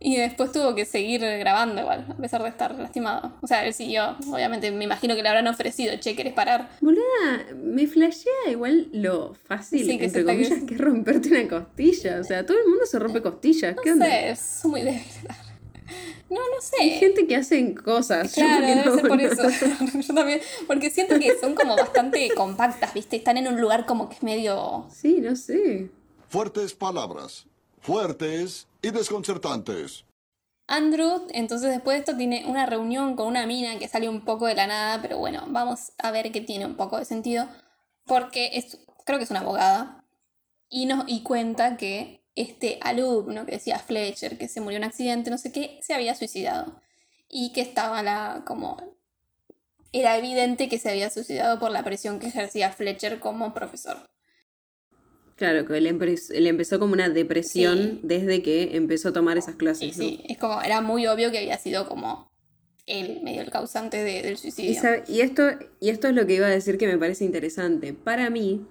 Y después tuvo que seguir grabando igual, a pesar de estar lastimado. O sea, él siguió, obviamente me imagino que le habrán ofrecido, che, ¿querés parar? Boluda, me flashea igual lo fácil, Sí, que entre comillas, que es romperte una costilla. O sea, todo el mundo se rompe costillas. ¿Qué No onda? sé, es muy débil. No, no Hay sé. gente que hacen cosas. yo Claro, porque debe no, ser por no. *laughs* eso. *laughs* Yo también. Porque siento que son como bastante compactas, ¿viste? Están en un lugar como que es medio. Sí, no sé. Fuertes palabras. Fuertes y desconcertantes. Andrew, entonces después de esto, tiene una reunión con una mina que sale un poco de la nada, pero bueno, vamos a ver que tiene un poco de sentido. Porque es, creo que es una abogada. Y, nos, y cuenta que este alumno que decía Fletcher, que se murió en un accidente, no sé qué, se había suicidado. Y que estaba la como. Era evidente que se había suicidado por la presión que ejercía Fletcher como profesor. Claro, que él, empe- él empezó como una depresión Sí. desde que empezó a tomar esas clases. Sí, ¿no? sí, es como, era muy obvio que había sido como él medio el causante de- del suicidio. y esto, y esto es lo que iba a decir que me parece interesante. Para mí,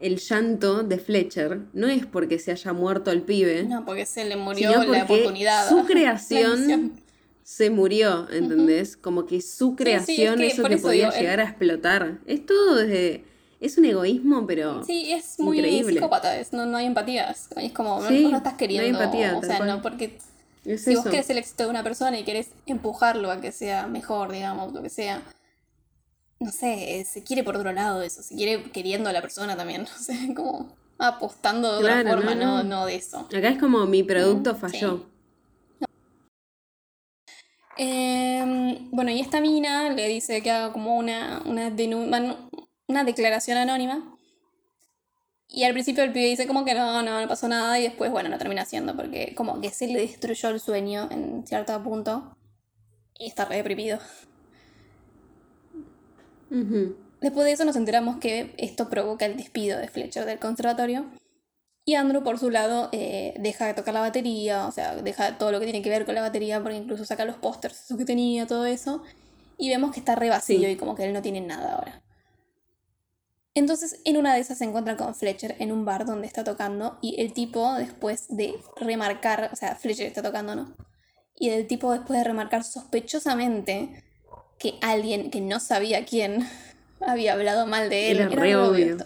el llanto de Fletcher no es porque se haya muerto el pibe, No, porque se le murió sino la oportunidad. su *laughs* creación se murió, ¿entendés? Como que su creación, que eso que eso podía digo, llegar a explotar. Es todo desde... Es un egoísmo, pero... Sí, es muy Increíble. psicópata, es, no, no hay empatía. Es, es como, no- Sí, no, estás no hay queriendo. empatía, o sea, cual. no, porque Es si vos querés el éxito de una persona y querés empujarlo a que sea mejor, digamos, lo que sea, no sé, eh, se quiere por otro lado eso, se quiere queriendo a la persona también, *laughs* no sé, como apostando de otra forma, no, no, no. no de eso. Acá es como mi producto Mm, falló. Em, bueno, y esta mina le dice que haga como una, una, una declaración anónima. Y al principio el pibe dice como que no, no, no pasó nada y después, bueno, lo termina haciendo porque como que se le destruyó el sueño en cierto punto y está re deprimido. Después de eso nos enteramos que esto provoca el despido de Fletcher del conservatorio. Y Andrew, por su lado, eh, deja de tocar la batería, o sea, deja todo lo que tiene que ver con la batería, porque incluso saca los pósters, eso que tenía, todo eso. Y vemos que está re vacío Sí. y como que él no tiene nada ahora. Entonces, en una de esas se encuentra con Fletcher en un bar donde está tocando. Y el tipo, después de remarcar, o sea, Fletcher está tocando, ¿no? Y el tipo, después de remarcar sospechosamente que alguien que no sabía quién *laughs* había hablado mal de él. Era re re obvio.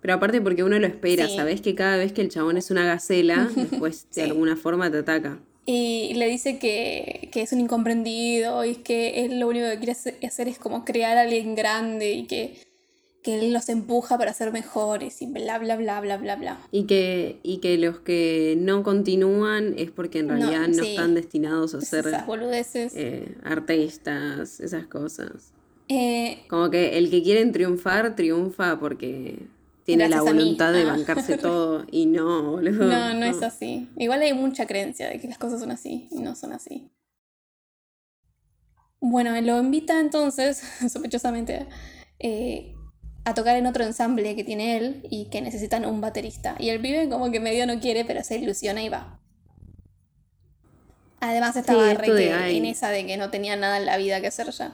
Pero aparte porque uno lo espera, Sí. sabés que cada vez que el chabón es una gacela, *laughs* después Sí. de alguna forma te ataca. Y le dice que, que es un incomprendido y que él lo único que quiere hacer es como crear a alguien grande y que, que él los empuja para ser mejores y bla, bla, bla, bla, bla, bla. Y que, y que los que no continúan es porque en realidad no, sí. están destinados a ser Esas boludeces. eh, artistas, esas cosas. Eh, Como que el que quieren triunfar, triunfa porque tiene la voluntad de Ah. bancarse *laughs* todo y no, boludo. no, no es así. Igual hay mucha creencia de que las cosas son así y no son así. Bueno, lo invita entonces, *laughs* sospechosamente, eh, a tocar en otro ensamble que tiene él y que necesitan un baterista. Y el pibe como que medio no quiere, pero se ilusiona y va. Además estaba esto re que en esa de que no tenía nada en la vida que hacer ya.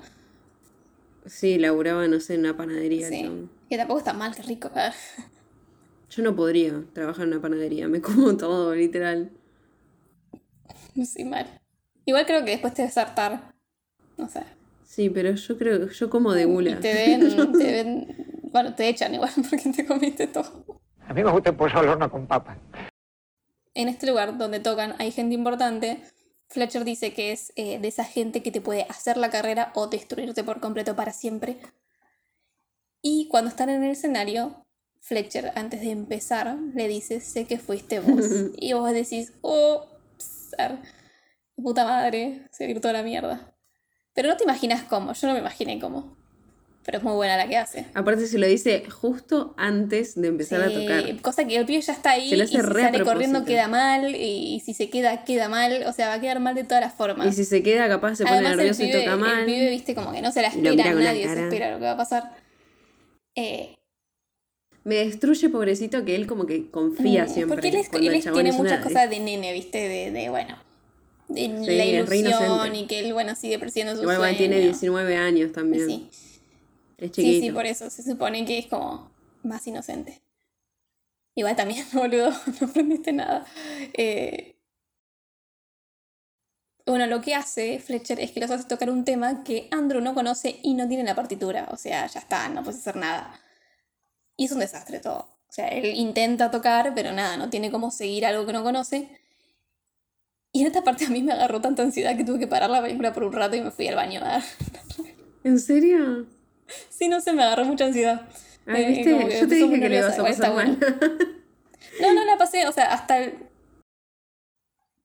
Sí, laburaba, no sé, en una panadería. Sí. Que tampoco está mal, que rico. ah. Yo no podría trabajar en una panadería, me como *laughs* todo, literal. *laughs* Sí, mal. Igual creo que después te debes hartar. No sé. Sí, pero yo creo, yo como de Y gula. te ven, te *laughs* ven, bueno, te echan igual *laughs* porque te comiste todo. A mí me gusta el pollo al horno con papas. En este lugar donde tocan hay gente importante. Fletcher dice que es eh, de esa gente que te puede hacer la carrera o destruirte por completo para siempre. Y cuando están en el escenario, Fletcher, antes de empezar, le dice, sé que fuiste vos. *laughs* y vos decís, oh, psar, puta madre, se a la mierda. Pero no te imaginas cómo, yo no me imaginé cómo. Pero es muy buena la que hace. Aparte se lo dice justo antes de empezar Sí, a tocar. Cosa que el pibe ya está ahí Se lo y si a sale corriendo queda mal y, y si se queda, queda mal. O sea, va a quedar mal de todas las formas. Y si se queda capaz se pone Además, nervioso el y pibe, toca el mal. pibe, viste, como que no se la espera, la nadie se espera lo que va a pasar. Eh, Me destruye pobrecito que él como que confía mm, siempre. Porque él, es- él el es- tiene es una- muchas cosas de nene, viste, de, de bueno, de Sí, la ilusión y que él, bueno, sigue persiguiendo su Igual sueño. tiene 19 años también. Sí. Es Sí, sí, por eso se supone que es como más inocente. Igual también, *laughs* boludo, no aprendiste nada. Eh, Bueno, lo que hace Fletcher es que los hace tocar un tema que Andrew no conoce y no tiene en la partitura. O sea, ya está, no puedes hacer nada. Y es un desastre todo. O sea, él intenta tocar, pero nada, no tiene cómo seguir algo que no conoce. Y en esta parte a mí me agarró tanta ansiedad que tuve que parar la película por un rato y me fui al baño. a dar- *laughs* ¿En serio? *laughs* Sí, no sé, me agarró mucha ansiedad. Ay, Eh, ¿viste? Yo te dije que le ibas a pasar mal. bueno. *laughs* No, no la pasé, o sea, hasta el...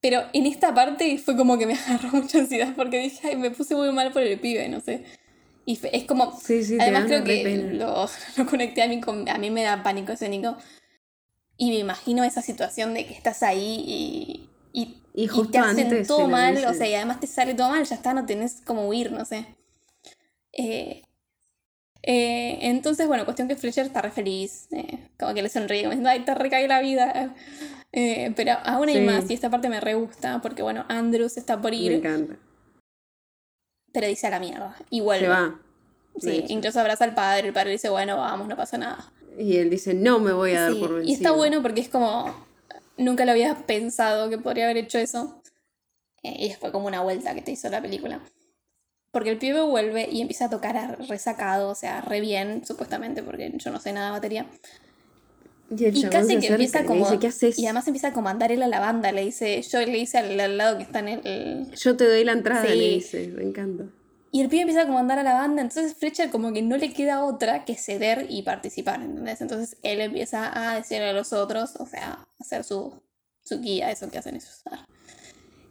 Pero en esta parte fue como que me *laughs* agarró mucha ansiedad porque dije, ay, me puse muy mal por el pibe, no sé. Y es como... Sí, sí, Además creo que lo, lo conecté a mí con... A mí me da pánico escénico. Y me imagino esa situación de que estás ahí y... Y, Y y te hacen todo mal, o sea, y además te sale todo mal, ya está, no tenés como huir, no sé. Eh, eh, entonces, bueno, cuestión que Fletcher está re feliz, eh, como que le sonríe, como diciendo, ay, te recae la vida. *laughs* Eh, pero aún hay Sí. más, y esta parte me re gusta, porque bueno, Andrews está por Me ir, encanta. pero dice a la mierda, y vuelve. Se va. Sí, incluso abraza al padre, el padre dice, bueno, vamos, no pasa nada. Y él dice, no me voy a dar Sí, por vencido. y está bueno porque es como, nunca lo había pensado que podría haber hecho eso. Eh, y fue como una vuelta que te hizo la película. Porque el pibe vuelve y empieza a tocar a resacado, o sea, re bien, supuestamente, porque yo no sé nada de batería. Y, el Y casi que empieza como. dice. Y además empieza a comandar él a la banda. Le dice, yo le dice al, al lado que está en el. Yo te doy la entrada, Sí. le dice. Me encanta. Y el pibe empieza a comandar a la banda. Entonces Fletcher como que no le queda otra que ceder y participar. ¿entendés? Entonces él empieza a decirle a los otros, o sea, hacer su, su guía, eso que hacen ellos.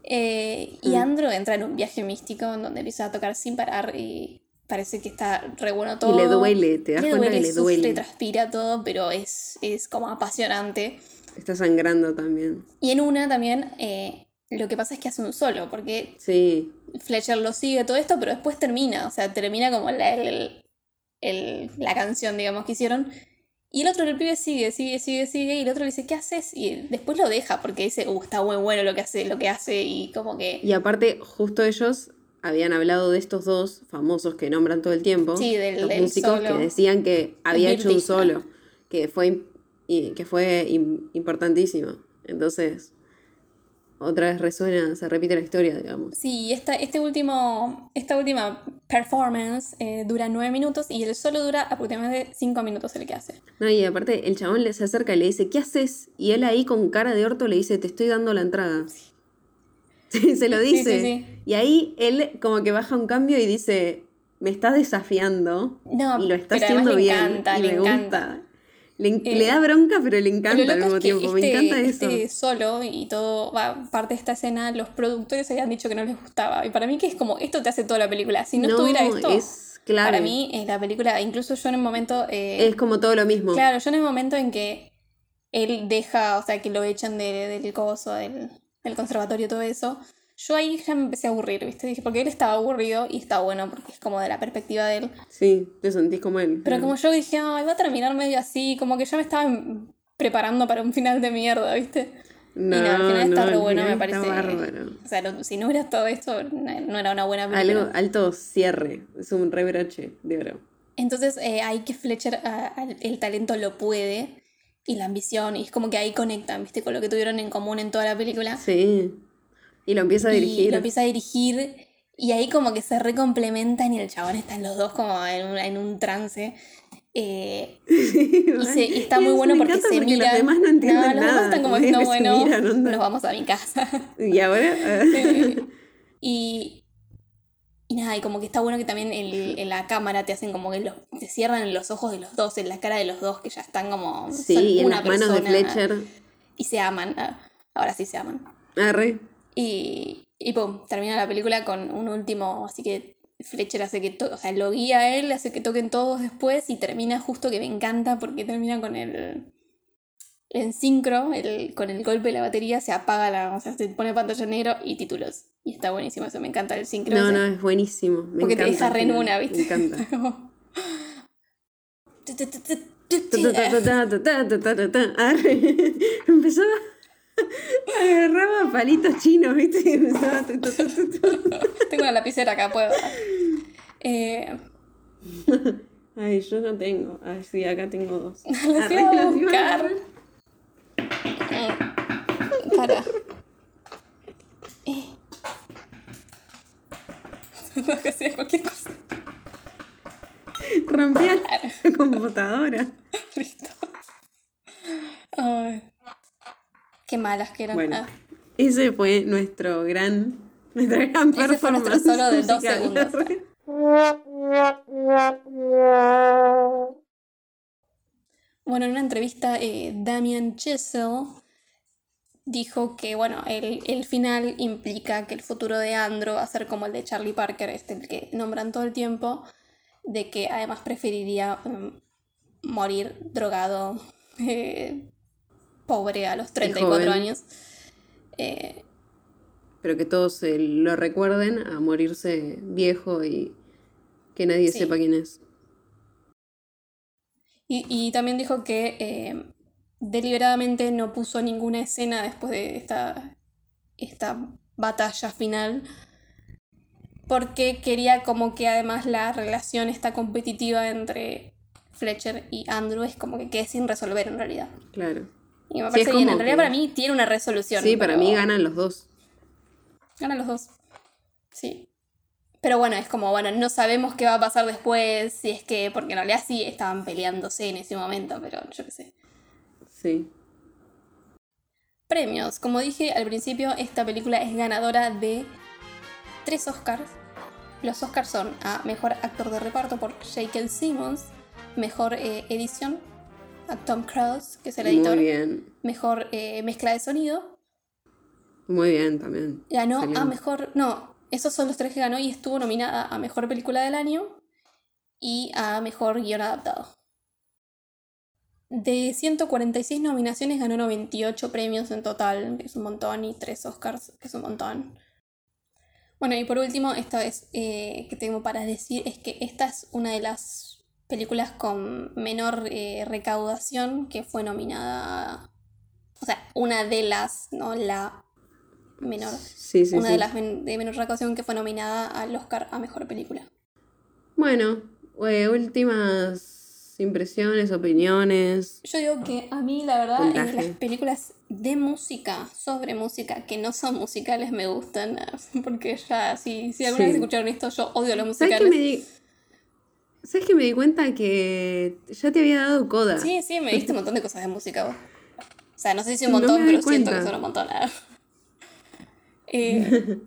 Eh, y Mm. Andrew entra en un viaje místico en donde empieza a tocar sin parar y parece que está re bueno todo. Y le duele, te das le cuenta duele, que le sufre, duele. transpira todo, pero es, es como apasionante. Está sangrando también. Y en una también eh, lo que pasa es que hace un solo, porque Sí. Fletcher lo sigue todo esto, pero después termina, o sea, termina como la, el- el- la canción, digamos, que hicieron. Y el otro, el pibe sigue, sigue, sigue, sigue, y el otro le dice, ¿qué haces? Y después lo deja porque dice, uh, está muy bueno lo que hace, lo que hace, y como que... Y aparte, justo ellos habían hablado de estos dos famosos que nombran todo el tiempo. Sí, del- los del músicos solo. que decían que había hecho un solo, que fue, que fue im- importantísimo. Entonces, otra vez resuena, se repite la historia, digamos. Sí, esta, este último, esta última performance eh, dura nueve minutos y el solo dura aproximadamente cinco minutos el que hace. No, y aparte, el chabón le se acerca y le dice, ¿qué haces? Y él ahí con cara de orto le dice, te estoy dando la entrada. *laughs* Sí, se lo dice. sí, sí. Y ahí él como que baja un cambio y dice, me está desafiando. No, y lo está haciendo le bien. encanta, y le encanta. gusta. Le, Eh, le da bronca, pero le encanta Lo al mismo es tiempo. me este- encanta eso. este solo y todo, va, parte de esta escena, los productores habían dicho que no les gustaba. Y para mí que es como, esto te hace toda la película. Si no, No, estuviera esto, es clave. para mí eh, la película, incluso yo en el momento... eh, Es como todo lo mismo. Claro, yo en el momento en que él deja, o sea, que lo echan de- del coso, del, del conservatorio, todo eso, yo ahí ya me empecé a aburrir, ¿viste? Dije, porque él estaba aburrido y está bueno porque es como de la perspectiva de él. Sí, te sentís como él. Pero como yo dije, ay, va a terminar medio así, como que ya me estaba preparando para un final de mierda, ¿viste? No, y no, al final está no, re al bueno, me parece. Está bárbaro. O sea, lo- si no hubiera todo esto, no no era una buena película. Algo, alto cierre. Es un rebroche de oro. Entonces eh, hay que Fletcher, ah, el talento lo puede y la ambición, y es como que ahí conectan, ¿viste? Con lo que tuvieron en común en toda la película. Sí. Y lo empieza a Y dirigir. lo empieza a dirigir y ahí como que se recomplementan y el chabón están los dos como en un, en un trance. Eh, *laughs* y, se- y está Y muy es- bueno porque se porque miran. los demás no entienden los demás están como *laughs* diciendo, bueno, miran, nos vamos a mi casa. *laughs* Y ahora. Sí. y, y nada, y como que está bueno que también en la cámara te hacen como que los, te cierran los ojos de los dos, en la cara de los dos, que ya están como. sí, son y en una las manos de Fletcher. Y se aman. ah, Ahora sí se aman. Arre. Y, y pum, termina la película con un último, así que Fletcher hace que todo, o sea, lo guía a él, hace que toquen todos después y termina justo que me encanta porque termina con el en sincro, el, con el golpe de la batería se apaga la, o sea, se pone pantalla negro y títulos. Y está buenísimo eso, me encanta el sincro. No, ese. no, es buenísimo. Me porque te deja re en una, ¿viste? Me encanta. Empezaba. Agarraba palitos chinos, ¿viste? *laughs* Tengo una lapicera acá, puedo. Eh, Ay, yo no tengo. Ay, sí, acá tengo dos. *laughs* Las iba a buscar. agarrar. Para. Eh. *laughs* Tengo que hacer cualquier cosa. Rompía la computadora. Listo. Ay. Qué malas que eran. Bueno, Ah, ese fue nuestro gran. Nuestra gran Ese fue nuestro performance. solo de dos segundos. Bueno, en una entrevista, eh, Damian Chesel dijo que, bueno, el, el final implica que el futuro de Andro va a ser como el de Charlie Parker, este el que nombran todo el tiempo, de que además preferiría em, morir drogado, *laughs* eh, pobre a los 34 joven. años. Eh, Pero que todos eh, lo recuerden a morirse viejo y que nadie Sí. sepa quién es. Y, y también dijo que eh, deliberadamente no puso ninguna escena después de esta, esta batalla final. Porque quería como que además la relación esta competitiva entre Fletcher y Andrew es como que quede sin resolver en realidad. Claro. Y me Sí, parece es bien. En realidad que- para mí tiene una resolución. Sí, para mí ganan los dos. Ganan los dos. Sí. Pero bueno, es como, bueno, no sabemos qué va a pasar después, si es que, porque en realidad sí estaban peleándose en ese momento, pero yo qué sé. Sí. Premios. Como dije al principio, esta película es ganadora de tres Oscars. Los Oscars son a Mejor Actor de Reparto por J.K. Simmons, Mejor eh, Edición a Tom Cruise, que es el editor, Muy bien. Mejor eh, Mezcla de Sonido. Muy bien también. Ganó a. Mejor... No, esos son los tres que ganó y estuvo nominada a Mejor Película del Año y a Mejor Guión Adaptado. De 146 nominaciones ganó 98 premios en total, que es un montón, y 3 Oscars, que es un montón. Bueno, y por último, esta vez eh, que tengo para decir es que esta es una de las películas con menor eh, recaudación que fue nominada. O sea, una de las, no la menor. Sí, sí, una sí. de las men- de menor recaudación que fue nominada al Oscar a mejor película. Bueno, eh, últimas impresiones, opiniones. Yo digo que a mí, la verdad, Puntaje. las películas de música, sobre música, que no son musicales, me gustan. *laughs* Porque ya, si, si alguna vez escucharon esto, yo odio los ¿Sabes musicales. ¿Sabes que me di cuenta que ya te había dado coda? Sí, sí, me diste un montón de cosas de música vos. O sea, no sé si un montón, pero siento que son un montón. *laughs* Eh,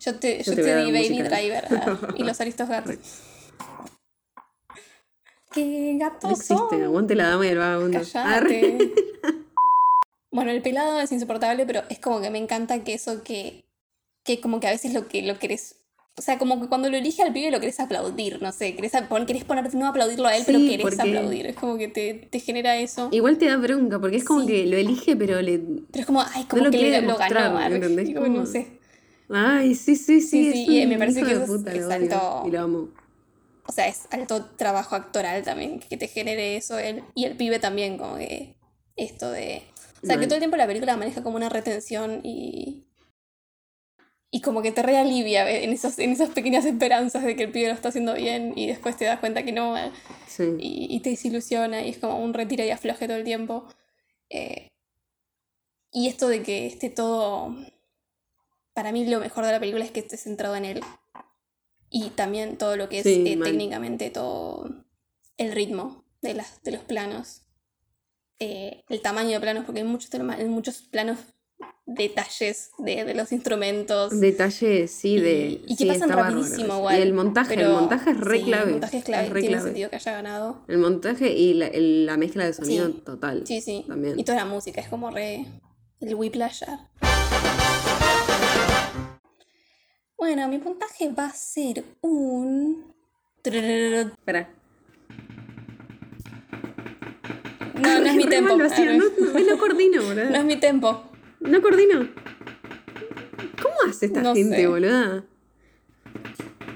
yo te, Yo yo te di Baby música. Driver ah, y los aristos gatos. ¿Qué gatos No existe, son? aguante la dama y el vagabundo. Cállate. *laughs* bueno, el pelado es insoportable, pero es como que me encanta que eso que, que como que a veces lo que lo querés. O sea, como que cuando lo elige al pibe lo querés aplaudir, no sé, querés, pon- querés ponerte, no aplaudirlo a él, pero querés porque- aplaudir. Es como que te, te genera eso. Igual te da bronca, porque es como Sí. que lo elige, pero le. Pero es como, ay, como que le- lo ganó. ¿entendés? Como, no sé. Ay, sí, sí, sí. Sí, es sí, y me parece que es- puta, alto- Y lo amo. O sea, es alto trabajo actoral también, que te genere eso él. Y el pibe también, como que esto de... O sea, que todo el tiempo la película maneja como una retención y... Y como que te realivia en, esos, en esas pequeñas esperanzas de que el pibe lo está haciendo bien y después te das cuenta que no eh, Sí. y, y te desilusiona y es como un retira y afloje todo el tiempo. Eh, y esto de que esté todo... Para mí lo mejor de la película es que esté centrado en él. Y también todo lo que es Sí, eh, técnicamente todo el ritmo de, las, de los planos. Eh, el tamaño de planos, porque hay muchos, hay muchos planos detalles de, de los instrumentos. Detalles, sí, de. y, y que sí, pasan rapidísimo igual. Y el montaje, el pero- montaje es re sí, clave. El montaje es clave, re tiene clave. sentido que haya ganado. El montaje y la, el- la mezcla de sonido Sí. total. Sí, sí. También. Y toda la música es como re. El whiplash. Bueno, mi puntaje va a ser un. Espera. No, no es mi tempo. Ah, no, no, no coordino, boludo. No es mi tempo. No coordino. ¿Cómo hace esta No gente, sé. boluda?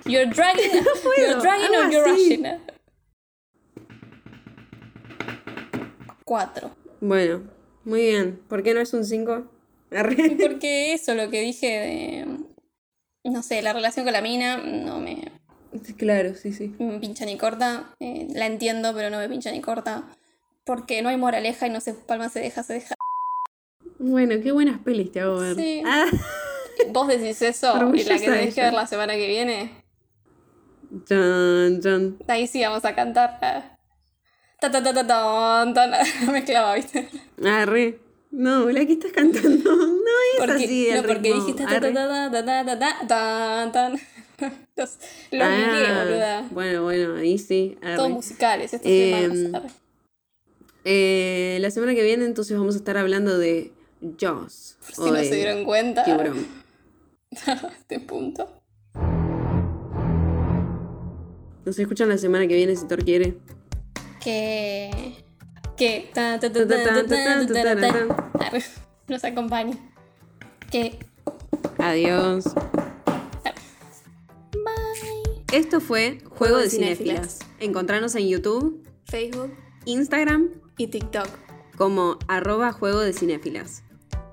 You're dragging, *laughs* you're dragging or you're rushing. Cuatro. Bueno, muy bien. ¿Por qué no es un 5? Y *laughs* porque eso, lo que dije de. No sé, la relación con la mina, no me, Claro, sí, sí. me pincha ni corta. Eh, la entiendo, pero no me pincha ni corta. Porque no hay moraleja y no se palma, se deja, se deja. Bueno, qué buenas pelis te hago ver. Sí. Ah, Vos decís eso y la que tenés que ver la semana que viene. chan, chan. Ahí sí vamos a cantar. ah. Ta ta ta ta tan, tan. Mezclaba, ¿viste? Ah, re. No, la que estás cantando. No es Porque, así. el no, porque ritmo. dijiste ta ta Arre. ta ta ta ta ta tan. Los, Ah, boluda. Bueno, bueno, ahí sí. arre. Todos musicales, estos Em, temas. Eh, la semana que viene entonces vamos a estar hablando de Jaws. Por si no se dieron cuenta. Tiburón. este punto. Nos escuchan la semana que viene si Thor quiere. Que. Que. Nos acompañe. Que. Adiós. Bye. Esto fue Juego, de Cinefilas. Encontrarnos en YouTube, Facebook, Instagram y TikTok como arroba juego de cinéfilas.